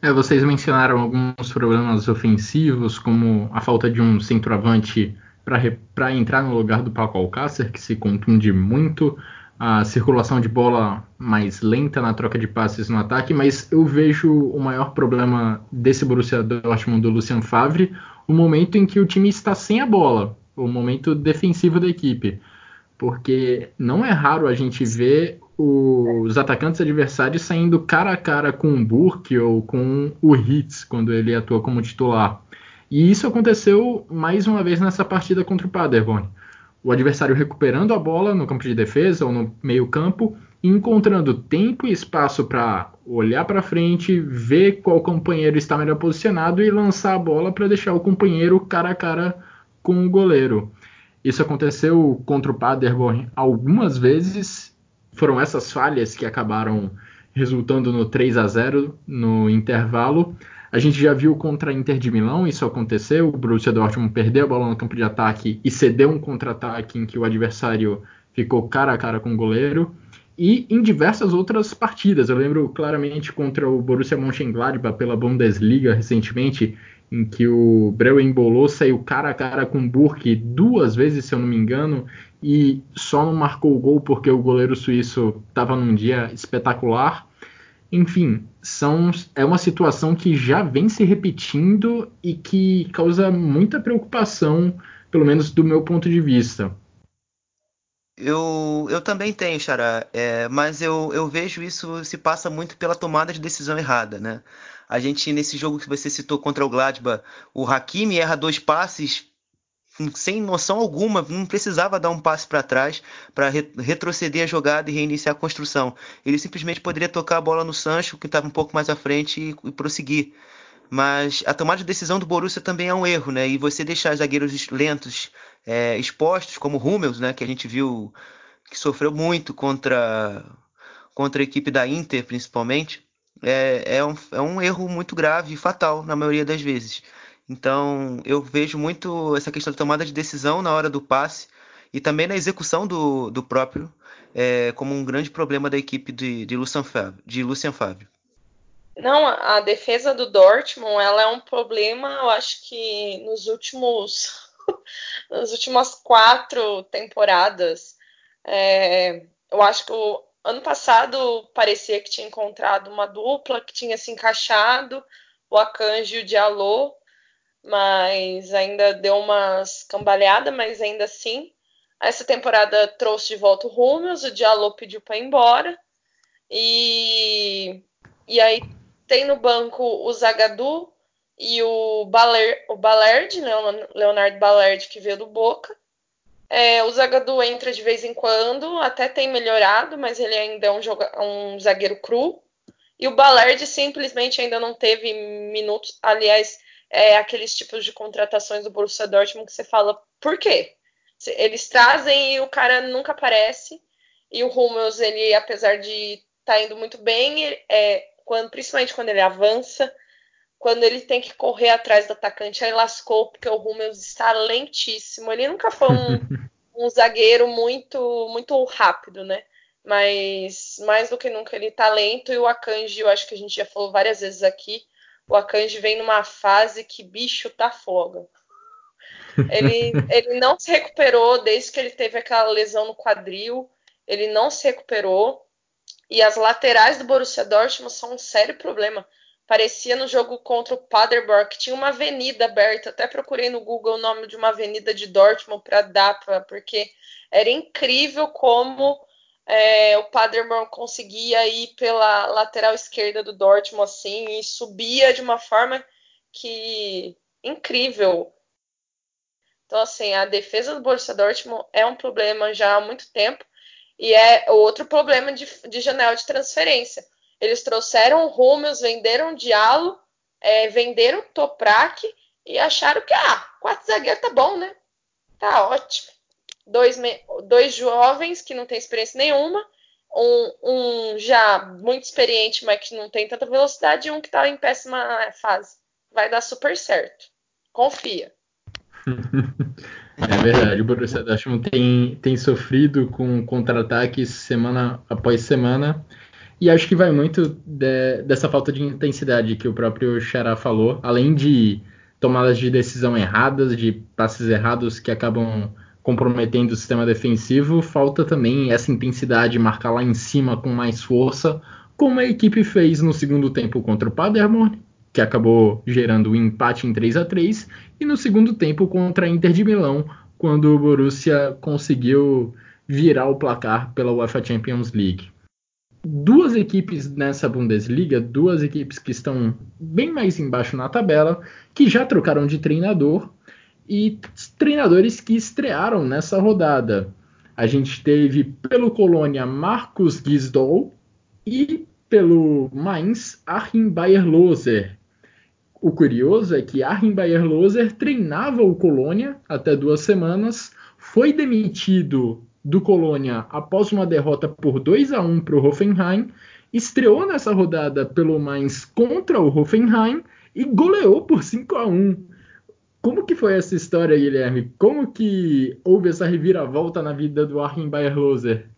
É, vocês mencionaram alguns problemas ofensivos, como a falta de um centroavante para entrar no lugar do Paco Alcácer, que se contunde muito, a circulação de bola mais lenta na troca de passes no ataque, mas eu vejo o maior problema desse Borussia Dortmund do Lucien Favre, o momento em que o time está sem a bola, o momento defensivo da equipe. Porque não é raro a gente ver os atacantes adversários saindo cara a cara com o Burke ou com o Hitz quando ele atua como titular. E isso aconteceu mais uma vez nessa partida contra o Paderborn o adversário recuperando a bola no campo de defesa ou no meio-campo encontrando tempo e espaço para olhar para frente, ver qual companheiro está melhor posicionado e lançar a bola para deixar o companheiro cara a cara com o goleiro. Isso aconteceu contra o Paderborn algumas vezes. Foram essas falhas que acabaram resultando no 3 a 0 no intervalo. A gente já viu contra a Inter de Milão isso aconteceu. O Borussia Dortmund perdeu a bola no campo de ataque e cedeu um contra-ataque em que o adversário ficou cara a cara com o goleiro. E em diversas outras partidas. Eu lembro claramente contra o Borussia Mönchengladbach pela Bundesliga recentemente, em que o Breu embolou, saiu cara a cara com o Burke duas vezes, se eu não me engano, e só não marcou o gol porque o goleiro suíço estava num dia espetacular. Enfim, são, é uma situação que já vem se repetindo e que causa muita preocupação, pelo menos do meu ponto de vista. Eu, eu também tenho, Xará, é, mas eu, eu vejo isso se passa muito pela tomada de decisão errada, né? A gente, nesse jogo que você citou contra o Gladbach, o Hakimi erra dois passes sem noção alguma, não precisava dar um passe para trás para re retroceder a jogada e reiniciar a construção. Ele simplesmente poderia tocar a bola no Sancho, que estava um pouco mais à frente, e, e, prosseguir. Mas a tomada de decisão do Borussia também é um erro, né? E você deixar zagueiros lentos é, expostos, como o Hummels, né? Que a gente viu que sofreu muito contra, contra a equipe da Inter, principalmente, é, é, um, é um erro muito grave e fatal na maioria das vezes. Então, eu vejo muito essa questão de tomada de decisão na hora do passe e também na execução do, do próprio é, como um grande problema da equipe de, de, Lucien Favre, de Favre. Não, a defesa do Dortmund ela é um problema, eu acho que nos últimos [LAUGHS] nas últimas quatro temporadas. É, eu acho que o ano passado parecia que tinha encontrado uma dupla que tinha se encaixado, o Akanji e o Diallo, mas ainda deu umas cambaleadas, mas ainda assim. Essa temporada trouxe de volta o Rummels, o Diallo pediu para ir embora. E, e aí tem no banco o Zagadu e o, Baler, o Ballard, né, Leonardo Ballard, que veio do Boca. É, o Zagadu entra de vez em quando, até tem melhorado, mas ele ainda é um, joga, um zagueiro cru. E o Ballard simplesmente ainda não teve minutos. Aliás, é, aqueles tipos de contratações do Borussia Dortmund que você fala, por quê? Eles trazem e o cara nunca aparece. E o Hummels, ele, apesar de estar tá indo muito bem, é, quando, principalmente quando ele avança, quando ele tem que correr atrás do atacante, aí lascou, porque o Hummels está lentíssimo. Ele nunca foi um, [LAUGHS] um zagueiro muito, muito rápido, né? Mas mais do que nunca ele tá lento e o Akanji, eu acho que a gente já falou várias vezes aqui, o Akanji vem numa fase que bicho tá foga. Ele, [LAUGHS] ele não se recuperou desde que ele teve aquela lesão no quadril. Ele não se recuperou. E as laterais do Borussia Dortmund são um sério problema. Parecia no jogo contra o Paderborn que tinha uma avenida aberta. Até procurei no Google o nome de uma avenida de Dortmund para dar, pra, porque era incrível como é, o Paderborn conseguia ir pela lateral esquerda do Dortmund assim e subia de uma forma que incrível. Então assim, a defesa do Borussia Dortmund é um problema já há muito tempo e é outro problema de, de janela de transferência. Eles trouxeram o Rummels, venderam o Diallo, é, venderam o Toprak e acharam que, ah, quatro zagueiros tá bom, né? Tá ótimo. Dois, dois jovens que não tem experiência nenhuma, um, um, já muito experiente, mas que não tem tanta velocidade, e um que tá em péssima fase. Vai dar super certo. Confia. [LAUGHS] É verdade, o Borussia Dortmund tem, tem sofrido com contra-ataques semana após semana e acho que vai muito de, dessa falta de intensidade que o próprio Xará falou, além de tomadas de decisão erradas, de passes errados que acabam comprometendo o sistema defensivo, falta também essa intensidade, marcar lá em cima com mais força, como a equipe fez no segundo tempo contra o Paderborn, que acabou gerando o um empate em 3 a 3 e no segundo tempo contra a Inter de Milão, quando o Borussia conseguiu virar o placar pela UEFA Champions League duas equipes nessa Bundesliga, duas equipes que estão bem mais embaixo na tabela, que já trocaram de treinador e treinadores que estrearam nessa rodada. A gente teve pelo Colônia Marcos Gisdol e pelo Mainz Achim Bayer-Loser. O curioso é que Achim Bayer-Loser treinava o Colônia até duas semanas, foi demitido do Colônia após uma derrota por 2 a 1 para o Hoffenheim, estreou nessa rodada pelo Mainz contra o Hoffenheim e goleou por 5 a 1. Como que foi essa história, Guilherme? Como que houve essa reviravolta na vida do Achim Bayerloser?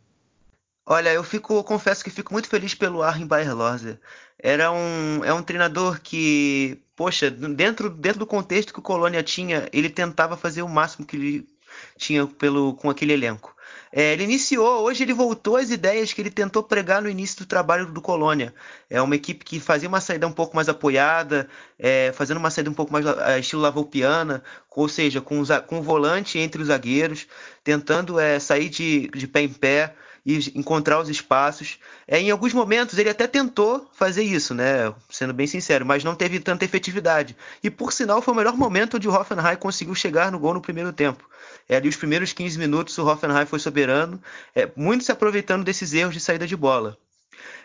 Olha, eu fico, confesso que fico muito feliz pelo Achim Bayerloser. Era um, é um treinador que, poxa, dentro, dentro do contexto que o Colônia tinha, ele tentava fazer o máximo que ele tinha pelo, com aquele elenco. É, ele iniciou, hoje ele voltou às ideias que ele tentou pregar no início do trabalho do Colônia. É uma equipe que fazia uma saída um pouco mais apoiada, é, fazendo uma saída um pouco mais é, estilo Lavoupiana, ou seja, com, com o volante entre os zagueiros, tentando é, sair de, de pé em pé e encontrar os espaços. É, em alguns momentos ele até tentou fazer isso, né? Sendo bem sincero, mas não teve tanta efetividade. E por sinal foi o melhor momento onde o Hoffenheim conseguiu chegar no gol no primeiro tempo. É, ali os primeiros 15 minutos o Hoffenheim foi soberano, é, muito se aproveitando desses erros de saída de bola.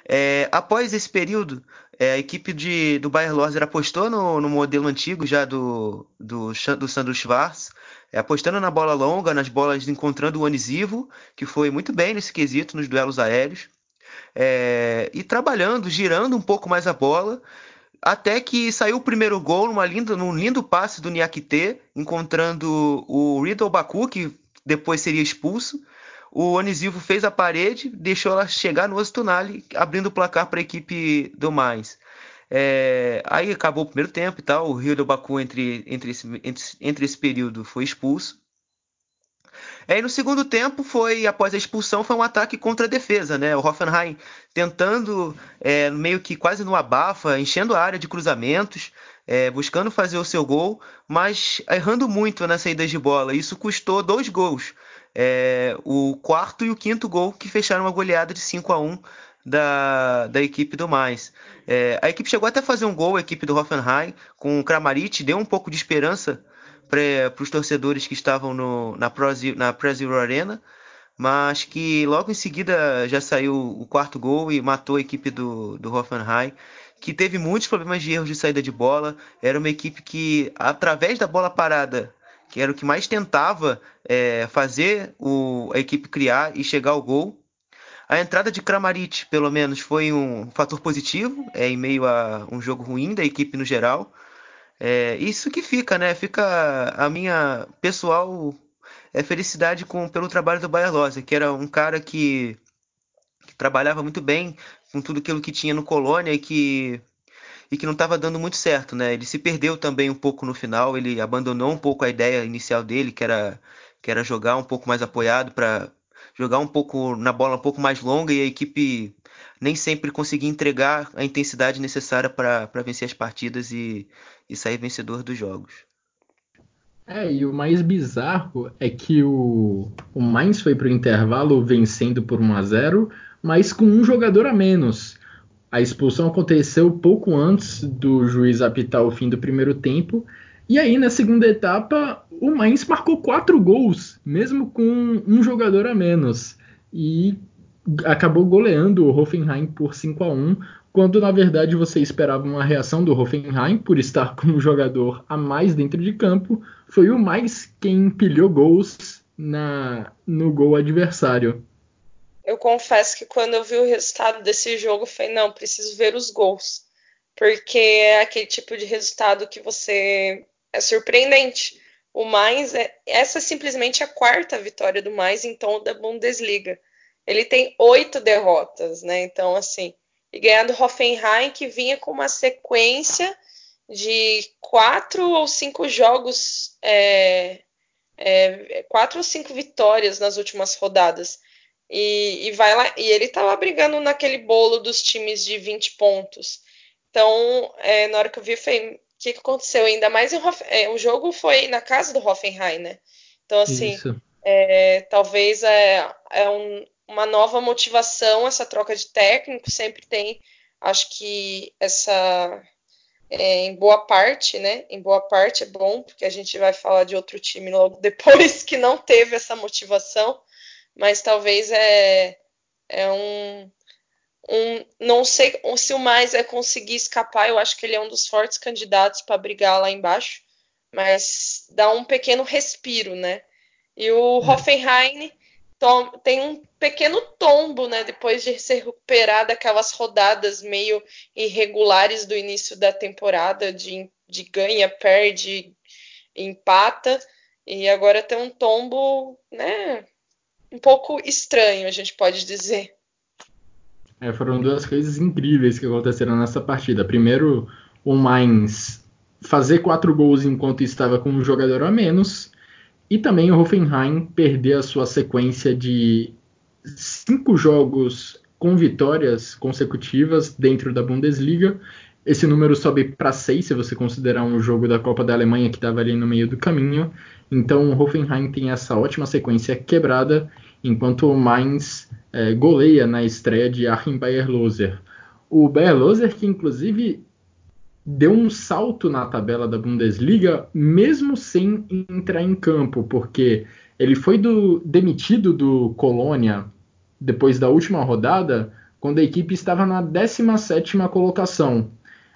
É, após esse período, é, a equipe de, do Bayer Lorzer apostou no, no, modelo antigo já do, do, do Sandro Schwarz, é, apostando na bola longa, nas bolas encontrando o Onisivo, que foi muito bem nesse quesito nos duelos aéreos, é, e trabalhando, girando um pouco mais a bola, até que saiu o primeiro gol numa linda, num lindo passe do Niakite, encontrando o Riddle Baku, que depois seria expulso. O Onisivo fez a parede, deixou ela chegar no Ostunali, abrindo o placar para a equipe do Mais. É, aí acabou o primeiro tempo e tal. O Rio do Baku, entre, entre, esse, entre, entre esse período, foi expulso. Aí no segundo tempo foi após a expulsão foi um ataque contra a defesa, né? O Hoffenheim tentando é, meio que quase no abafa, enchendo a área de cruzamentos, é, buscando fazer o seu gol, mas errando muito nas saídas de bola. Isso custou dois gols. É, o quarto e o quinto gol que fecharam a goleada de 5 a 1 da, da equipe do Mais. É, a equipe chegou até a fazer um gol, a equipe do Hoffenheim, com o Kramaric, deu um pouco de esperança para os torcedores que estavam no, na, Pro, na Zero Arena, mas que logo em seguida já saiu o quarto gol e matou a equipe do, do Hoffenheim, que teve muitos problemas de erros de saída de bola. Era uma equipe que, através da bola parada, que era o que mais tentava é, fazer o, a equipe criar e chegar ao gol, a entrada de Kramaric, pelo menos, foi um fator positivo, é, em meio a um jogo ruim da equipe no geral. É, isso que fica, né? Fica a minha pessoal é, felicidade com, pelo trabalho do Bayer Lose, que era um cara que, que trabalhava muito bem com tudo aquilo que tinha no Colônia e que e que não estava dando muito certo, né? Ele se perdeu também um pouco no final, ele abandonou um pouco a ideia inicial dele, que era que era jogar um pouco mais apoiado para jogar um pouco na bola um pouco mais longa e a equipe nem sempre conseguia entregar a intensidade necessária para vencer as partidas e, e sair vencedor dos jogos. É, e o mais bizarro é que o, o Mainz foi para o intervalo vencendo por 1 a 0 mas com um jogador a menos. A expulsão aconteceu pouco antes do juiz apitar o fim do primeiro tempo. E aí, na segunda etapa, o Mainz marcou quatro gols, mesmo com um jogador a menos. E acabou goleando o Hoffenheim por 5 a 1 quando na verdade você esperava uma reação do Hoffenheim por estar com um jogador a mais dentro de campo, foi o mais quem empilhou gols na, no gol adversário. Eu confesso que quando eu vi o resultado desse jogo, eu falei, não, preciso ver os gols. Porque é aquele tipo de resultado que você é surpreendente. O mais é essa é simplesmente a quarta vitória do mais tom da Bundesliga. Ele tem oito derrotas, né? Então, assim, e ganhar do Hoffenheim, que vinha com uma sequência de quatro ou cinco jogos, é, é, quatro ou cinco vitórias nas últimas rodadas. E, e vai lá, e ele estava brigando naquele bolo dos times de 20 pontos. Então, é, na hora que eu vi, eu falei, o que, que aconteceu? Ainda mais em é, o jogo foi na casa do Hoffenheim, né? Então, assim, é, talvez é, é um, uma nova motivação, essa troca de técnico sempre tem, acho que essa é, em boa parte, né? Em boa parte é bom, porque a gente vai falar de outro time logo depois [LAUGHS] que não teve essa motivação, mas talvez é, é um, um. Não sei se o mais é conseguir escapar, eu acho que ele é um dos fortes candidatos para brigar lá embaixo, mas dá um pequeno respiro, né? E o é. Hoffenheim tem um pequeno tombo, né? Depois de se recuperar daquelas rodadas meio irregulares do início da temporada, de, de ganha, perde, empata. E agora tem um tombo, né? Um pouco estranho, a gente pode dizer. É, foram duas coisas incríveis que aconteceram nessa partida. Primeiro, o Mainz fazer quatro gols enquanto estava com um jogador a menos e também o Hoffenheim perder a sua sequência de cinco jogos com vitórias consecutivas dentro da Bundesliga. Esse número sobe para seis se você considerar um jogo da Copa da Alemanha que estava ali no meio do caminho. Então o Hoffenheim tem essa ótima sequência quebrada, enquanto o Mainz é, goleia na estreia de Achim Bayer-Loser. O Bayer-Loser que inclusive deu um salto na tabela da Bundesliga, mesmo sem entrar em campo, porque ele foi do, demitido do Colônia depois da última rodada, quando a equipe estava na 17ª colocação.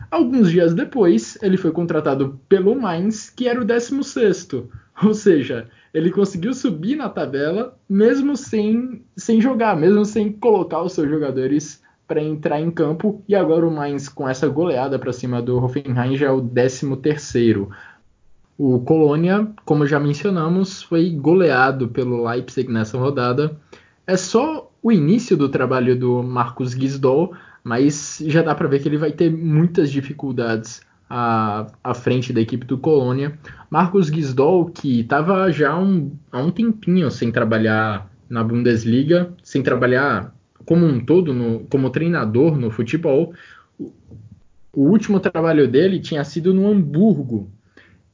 Alguns dias depois, ele foi contratado pelo Mainz, que era o 16º. Ou seja, ele conseguiu subir na tabela mesmo sem, sem jogar, mesmo sem colocar os seus jogadores para entrar em campo e agora o Mainz com essa goleada para cima do Hoffenheim já é o 13 terceiro. O Colônia, como já mencionamos, foi goleado pelo Leipzig nessa rodada. É só o início do trabalho do Marcos Gisdol, mas já dá para ver que ele vai ter muitas dificuldades à, à frente da equipe do Colônia. Marcos Gisdol, que estava já um, há um tempinho sem trabalhar na Bundesliga, sem trabalhar como um todo, no, como treinador no futebol, o, último trabalho dele tinha sido no Hamburgo,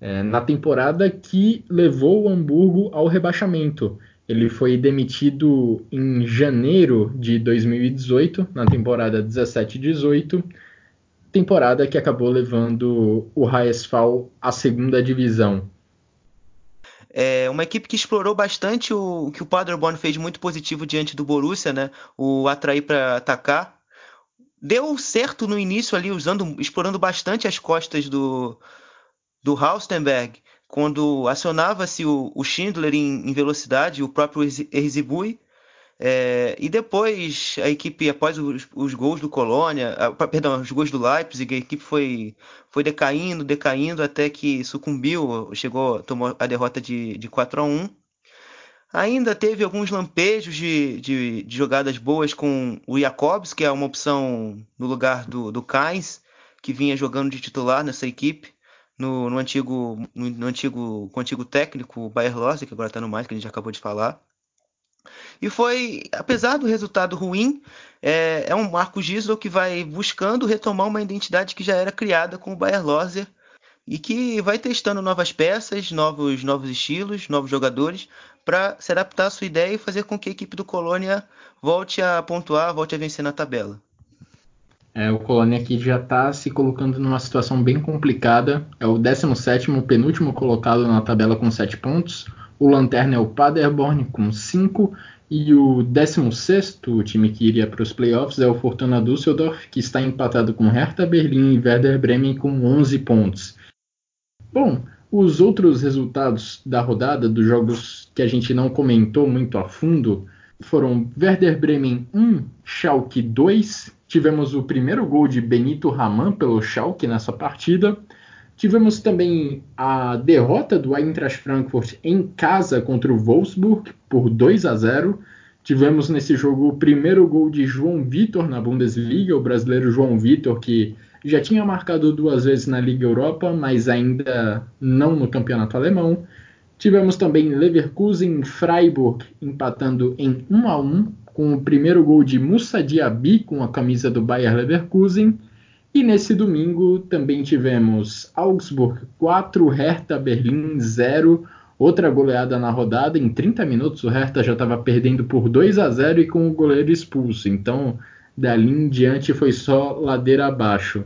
é, na temporada que levou o Hamburgo ao rebaixamento. Ele foi demitido em janeiro de 2018, na temporada 17-18, temporada que acabou levando o Raesfal à segunda divisão. É uma equipe que explorou bastante o, o que o Paderborn fez muito positivo diante do Borussia, né? O atrair para atacar. Deu certo no início ali, usando, explorando bastante as costas do, do Haustenberg, quando acionava-se o, o, Schindler em, em velocidade, o próprio Erzibui, é, e depois a equipe, após os, os gols do Colônia, perdão, os gols do Leipzig, a equipe foi, foi decaindo, decaindo até que sucumbiu, chegou, tomou a derrota de, de 4 a 1. Ainda teve alguns lampejos de, de, de jogadas boas com o Jacobs, que é uma opção no lugar do, do Kainz, que vinha jogando de titular nessa equipe. No, no antigo, no, no antigo, com o antigo técnico, Bayer Lossi, que agora está no mais, que a gente acabou de falar. E foi, apesar do resultado ruim, é, é um Marco Gislo que vai buscando retomar uma identidade que já era criada com o Bayer Loser e que vai testando novas peças, novos, novos estilos, novos jogadores para se adaptar à sua ideia e fazer com que a equipe do Colônia volte a pontuar, volte a vencer na tabela. É, o Colônia aqui já está se colocando numa situação bem complicada. É o 17 penúltimo colocado na tabela com 7 pontos. O Lanterna é o Paderborn com 5. E o 16 o time que iria para os playoffs é o Fortuna Düsseldorf, que está empatado com Hertha Berlim e Werder Bremen com 11 pontos. Bom, os outros resultados da rodada, dos jogos que a gente não comentou muito a fundo, foram Werder Bremen 1, Schalke 2, Tivemos o primeiro gol de Benito Raman pelo Schalke nessa partida. Tivemos também a derrota do Eintracht Frankfurt em casa contra o Wolfsburg por 2 a 0. Tivemos nesse jogo o primeiro gol de João Vitor na Bundesliga, o brasileiro João Vitor, que já tinha marcado duas vezes na Liga Europa, mas ainda não no campeonato alemão. Tivemos também Leverkusen e Freiburg empatando em 1 a 1 com o primeiro gol de Moussa Diaby com a camisa do Bayer Leverkusen. E nesse domingo também tivemos Augsburg 4, Hertha Berlim 0, outra goleada na rodada. Em 30 minutos o Hertha já estava perdendo por 2 a 0 e com o goleiro expulso. Então, dali em diante foi só ladeira abaixo.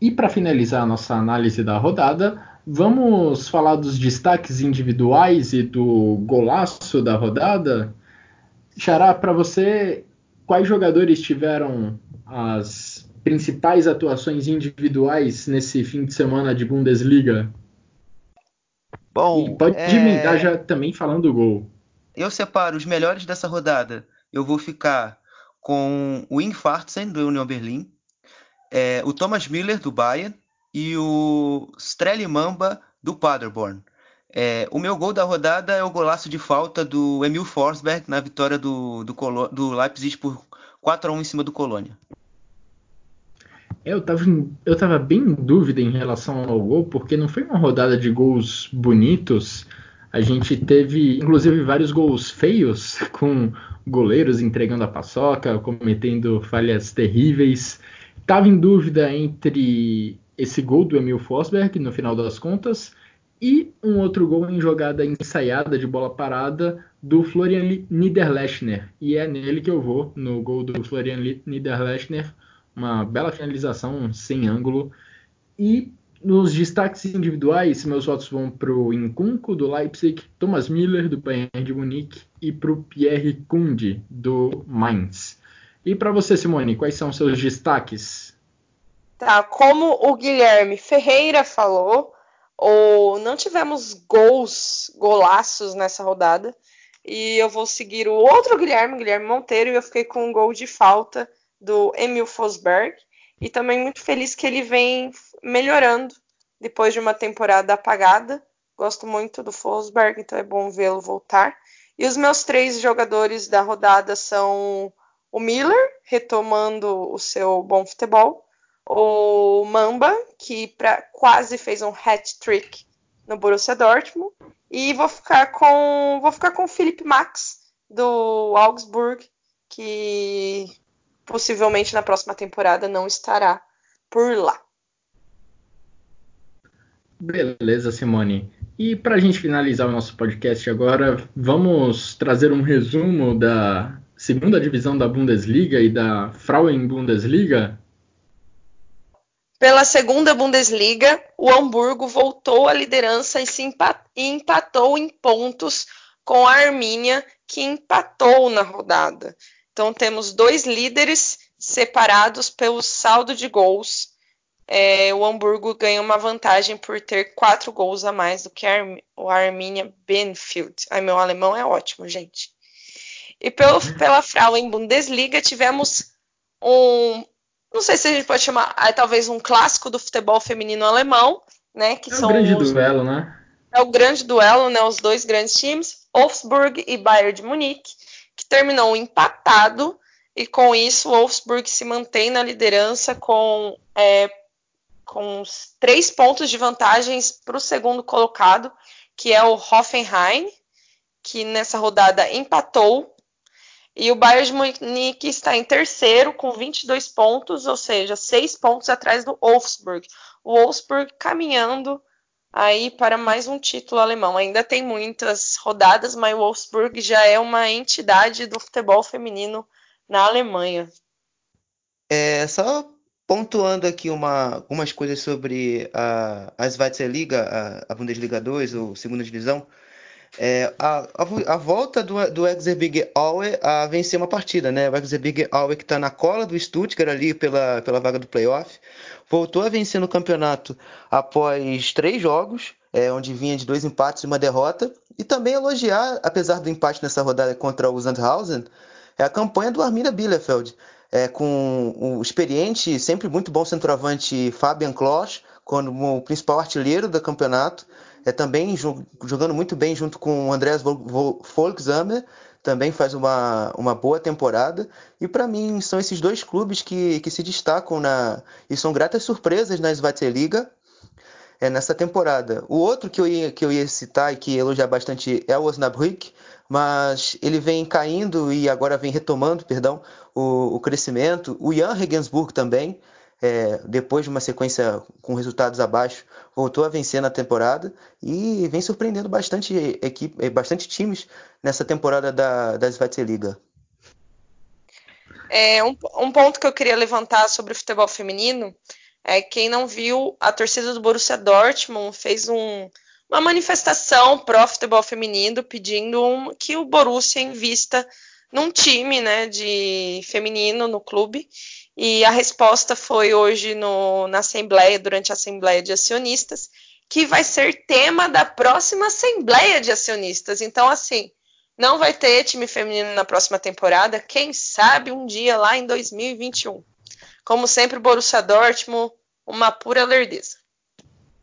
E para finalizar a nossa análise da rodada, vamos falar dos destaques individuais e do golaço da rodada. Xará, para você, quais jogadores tiveram as principais atuações individuais nesse fim de semana de Bundesliga? Bom, e pode é... já também falando do gol. Eu separo os melhores dessa rodada. Eu vou ficar com o Infartsen do Union Berlim, é, o Thomas Miller do Bayern e o Streli Mamba do Paderborn. É, o meu gol da rodada é o golaço de falta do Emil Forsberg na vitória do, do, do Leipzig por 4 a 1 em cima do Colônia. Eu estava eu tava bem em dúvida em relação ao gol, porque não foi uma rodada de gols bonitos. A gente teve, inclusive, vários gols feios, [LAUGHS] com goleiros entregando a paçoca, cometendo falhas terríveis. Tava em dúvida entre esse gol do Emil Forsberg, no final das contas, e um outro gol em jogada ensaiada de bola parada do Florian Niederlechner. E é nele que eu vou, no gol do Florian Niederlechner. Uma bela finalização sem ângulo. E nos destaques individuais, meus votos vão para o Incunco, do Leipzig, Thomas Miller, do Bayern de Munique, e para o Pierre Kunde, do Mainz. E para você, Simone, quais são seus destaques? Tá, como o Guilherme Ferreira falou, ou não tivemos gols, golaços nessa rodada. E eu vou seguir o outro Guilherme, Guilherme Monteiro, e eu fiquei com um gol de falta do Emil Fosberg. E também muito feliz que ele vem melhorando depois de uma temporada apagada. Gosto muito do Fosberg, então é bom vê-lo voltar. E os meus três jogadores da rodada são o Miller, retomando o seu bom futebol, o Mamba, que pra, quase fez um hat-trick no Borussia Dortmund, e vou ficar com vou ficar com o Felipe Max do Augsburg, que possivelmente na próxima temporada não estará por lá. Beleza, Simone. E para a gente finalizar o nosso podcast agora, vamos trazer um resumo da segunda divisão da Bundesliga e da Frauen Bundesliga. Pela segunda Bundesliga, o Hamburgo voltou à liderança e, empatou em pontos com a Armínia, que empatou na rodada. Então temos dois líderes separados pelo saldo de gols. É, o Hamburgo ganha uma vantagem por ter quatro gols a mais do que o Arminia Benfield. Ai, meu alemão é ótimo, gente. E pelo, pela Frauen Bundesliga tivemos um não sei se a gente pode chamar, é, talvez um clássico do futebol feminino alemão, né? Que é são o grande os, duelo, né? É o grande duelo, né? Os dois grandes times, Wolfsburg e Bayern de Munique, que terminou empatado e com isso o Wolfsburg se mantém na liderança com é, com três pontos de vantagens para o segundo colocado, que é o Hoffenheim, que nessa rodada empatou e o Bayern de Munique está em terceiro com 22 pontos, ou seja, 6 pontos atrás do Wolfsburg. o Wolfsburg caminhando aí para mais um título alemão. Ainda tem muitas rodadas, mas o Wolfsburg já é uma entidade do futebol feminino na Alemanha. É, só pontuando aqui uma, algumas coisas sobre a, a Zweite a, a Bundesliga 2, ou segunda divisão. É, a, a, a, volta do, do Exerbig Aue a vencer uma partida, né? O Exerbig Aue que está na cola do Stuttgart ali pela, pela vaga do playoff, voltou a vencer no campeonato após três jogos, é, onde vinha de dois empates e uma derrota, e também elogiar, apesar do empate nessa rodada contra o Sandhausen, é a campanha do Arminia Bielefeld, é, com o experiente, sempre muito bom centroavante Fabian Klosch, como o principal artilheiro do campeonato, é também jogando muito bem junto com o Andreas Volksamer, também faz uma, uma boa temporada. E para mim são esses dois clubes que, que se destacam na, e são gratas surpresas na Zweite Liga é, nessa temporada. O outro que eu, ia, que eu ia citar e que elogiar bastante é o Osnabrück, mas ele vem caindo e agora vem retomando, perdão, o, o crescimento. O Jan Regensburg também, é, depois de uma sequência com resultados abaixo, voltou a vencer na temporada e vem surpreendendo bastante, equipe, é, bastante times nessa temporada da, da Liga. É, um, um ponto que eu queria levantar sobre o futebol feminino é quem não viu, a torcida do Borussia Dortmund fez um, uma manifestação pró futebol feminino pedindo um, que o Borussia invista num time né, de feminino no clube e a resposta foi hoje no, na Assembleia, durante a Assembleia de Acionistas, que vai ser tema da próxima Assembleia de Acionistas. Então, assim, não vai ter time feminino na próxima temporada, quem sabe um dia lá em 2021. Como sempre, Borussia Dortmund, uma pura lerdeza.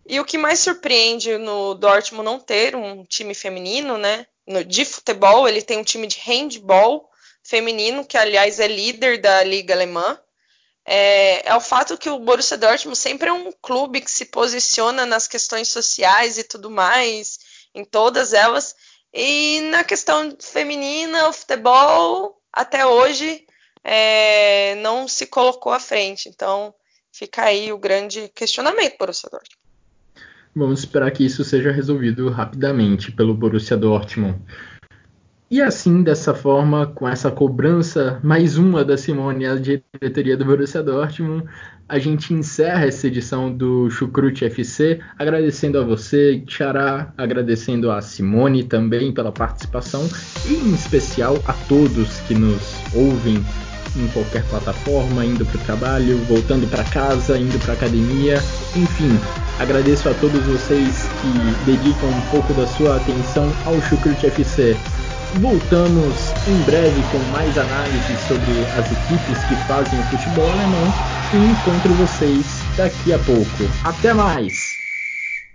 E o que mais surpreende no Dortmund não ter um time feminino, né? No, de futebol, ele tem um time de handball feminino, que aliás é líder da Liga Alemã é, é, o fato que o Borussia Dortmund sempre é um clube que se posiciona nas questões sociais e tudo mais, em todas elas. E na questão feminina, o futebol, até hoje, é, não se colocou à frente. Então, fica aí o grande questionamento Borussia Dortmund. Vamos esperar que isso seja resolvido rapidamente pelo Borussia Dortmund. E assim, dessa forma, com essa cobrança, mais uma da Simone à diretoria do Borussia Dortmund, a gente encerra essa edição do Chucrute FC, agradecendo a você, Xará, agradecendo a Simone também pela participação e em especial a todos que nos ouvem em qualquer plataforma, indo para o trabalho, voltando para casa, indo para academia, enfim, agradeço a todos vocês que dedicam um pouco da sua atenção ao Chucrute FC. Voltamos em breve com mais análises sobre as equipes que fazem o futebol alemão e encontro vocês daqui a pouco. Até mais!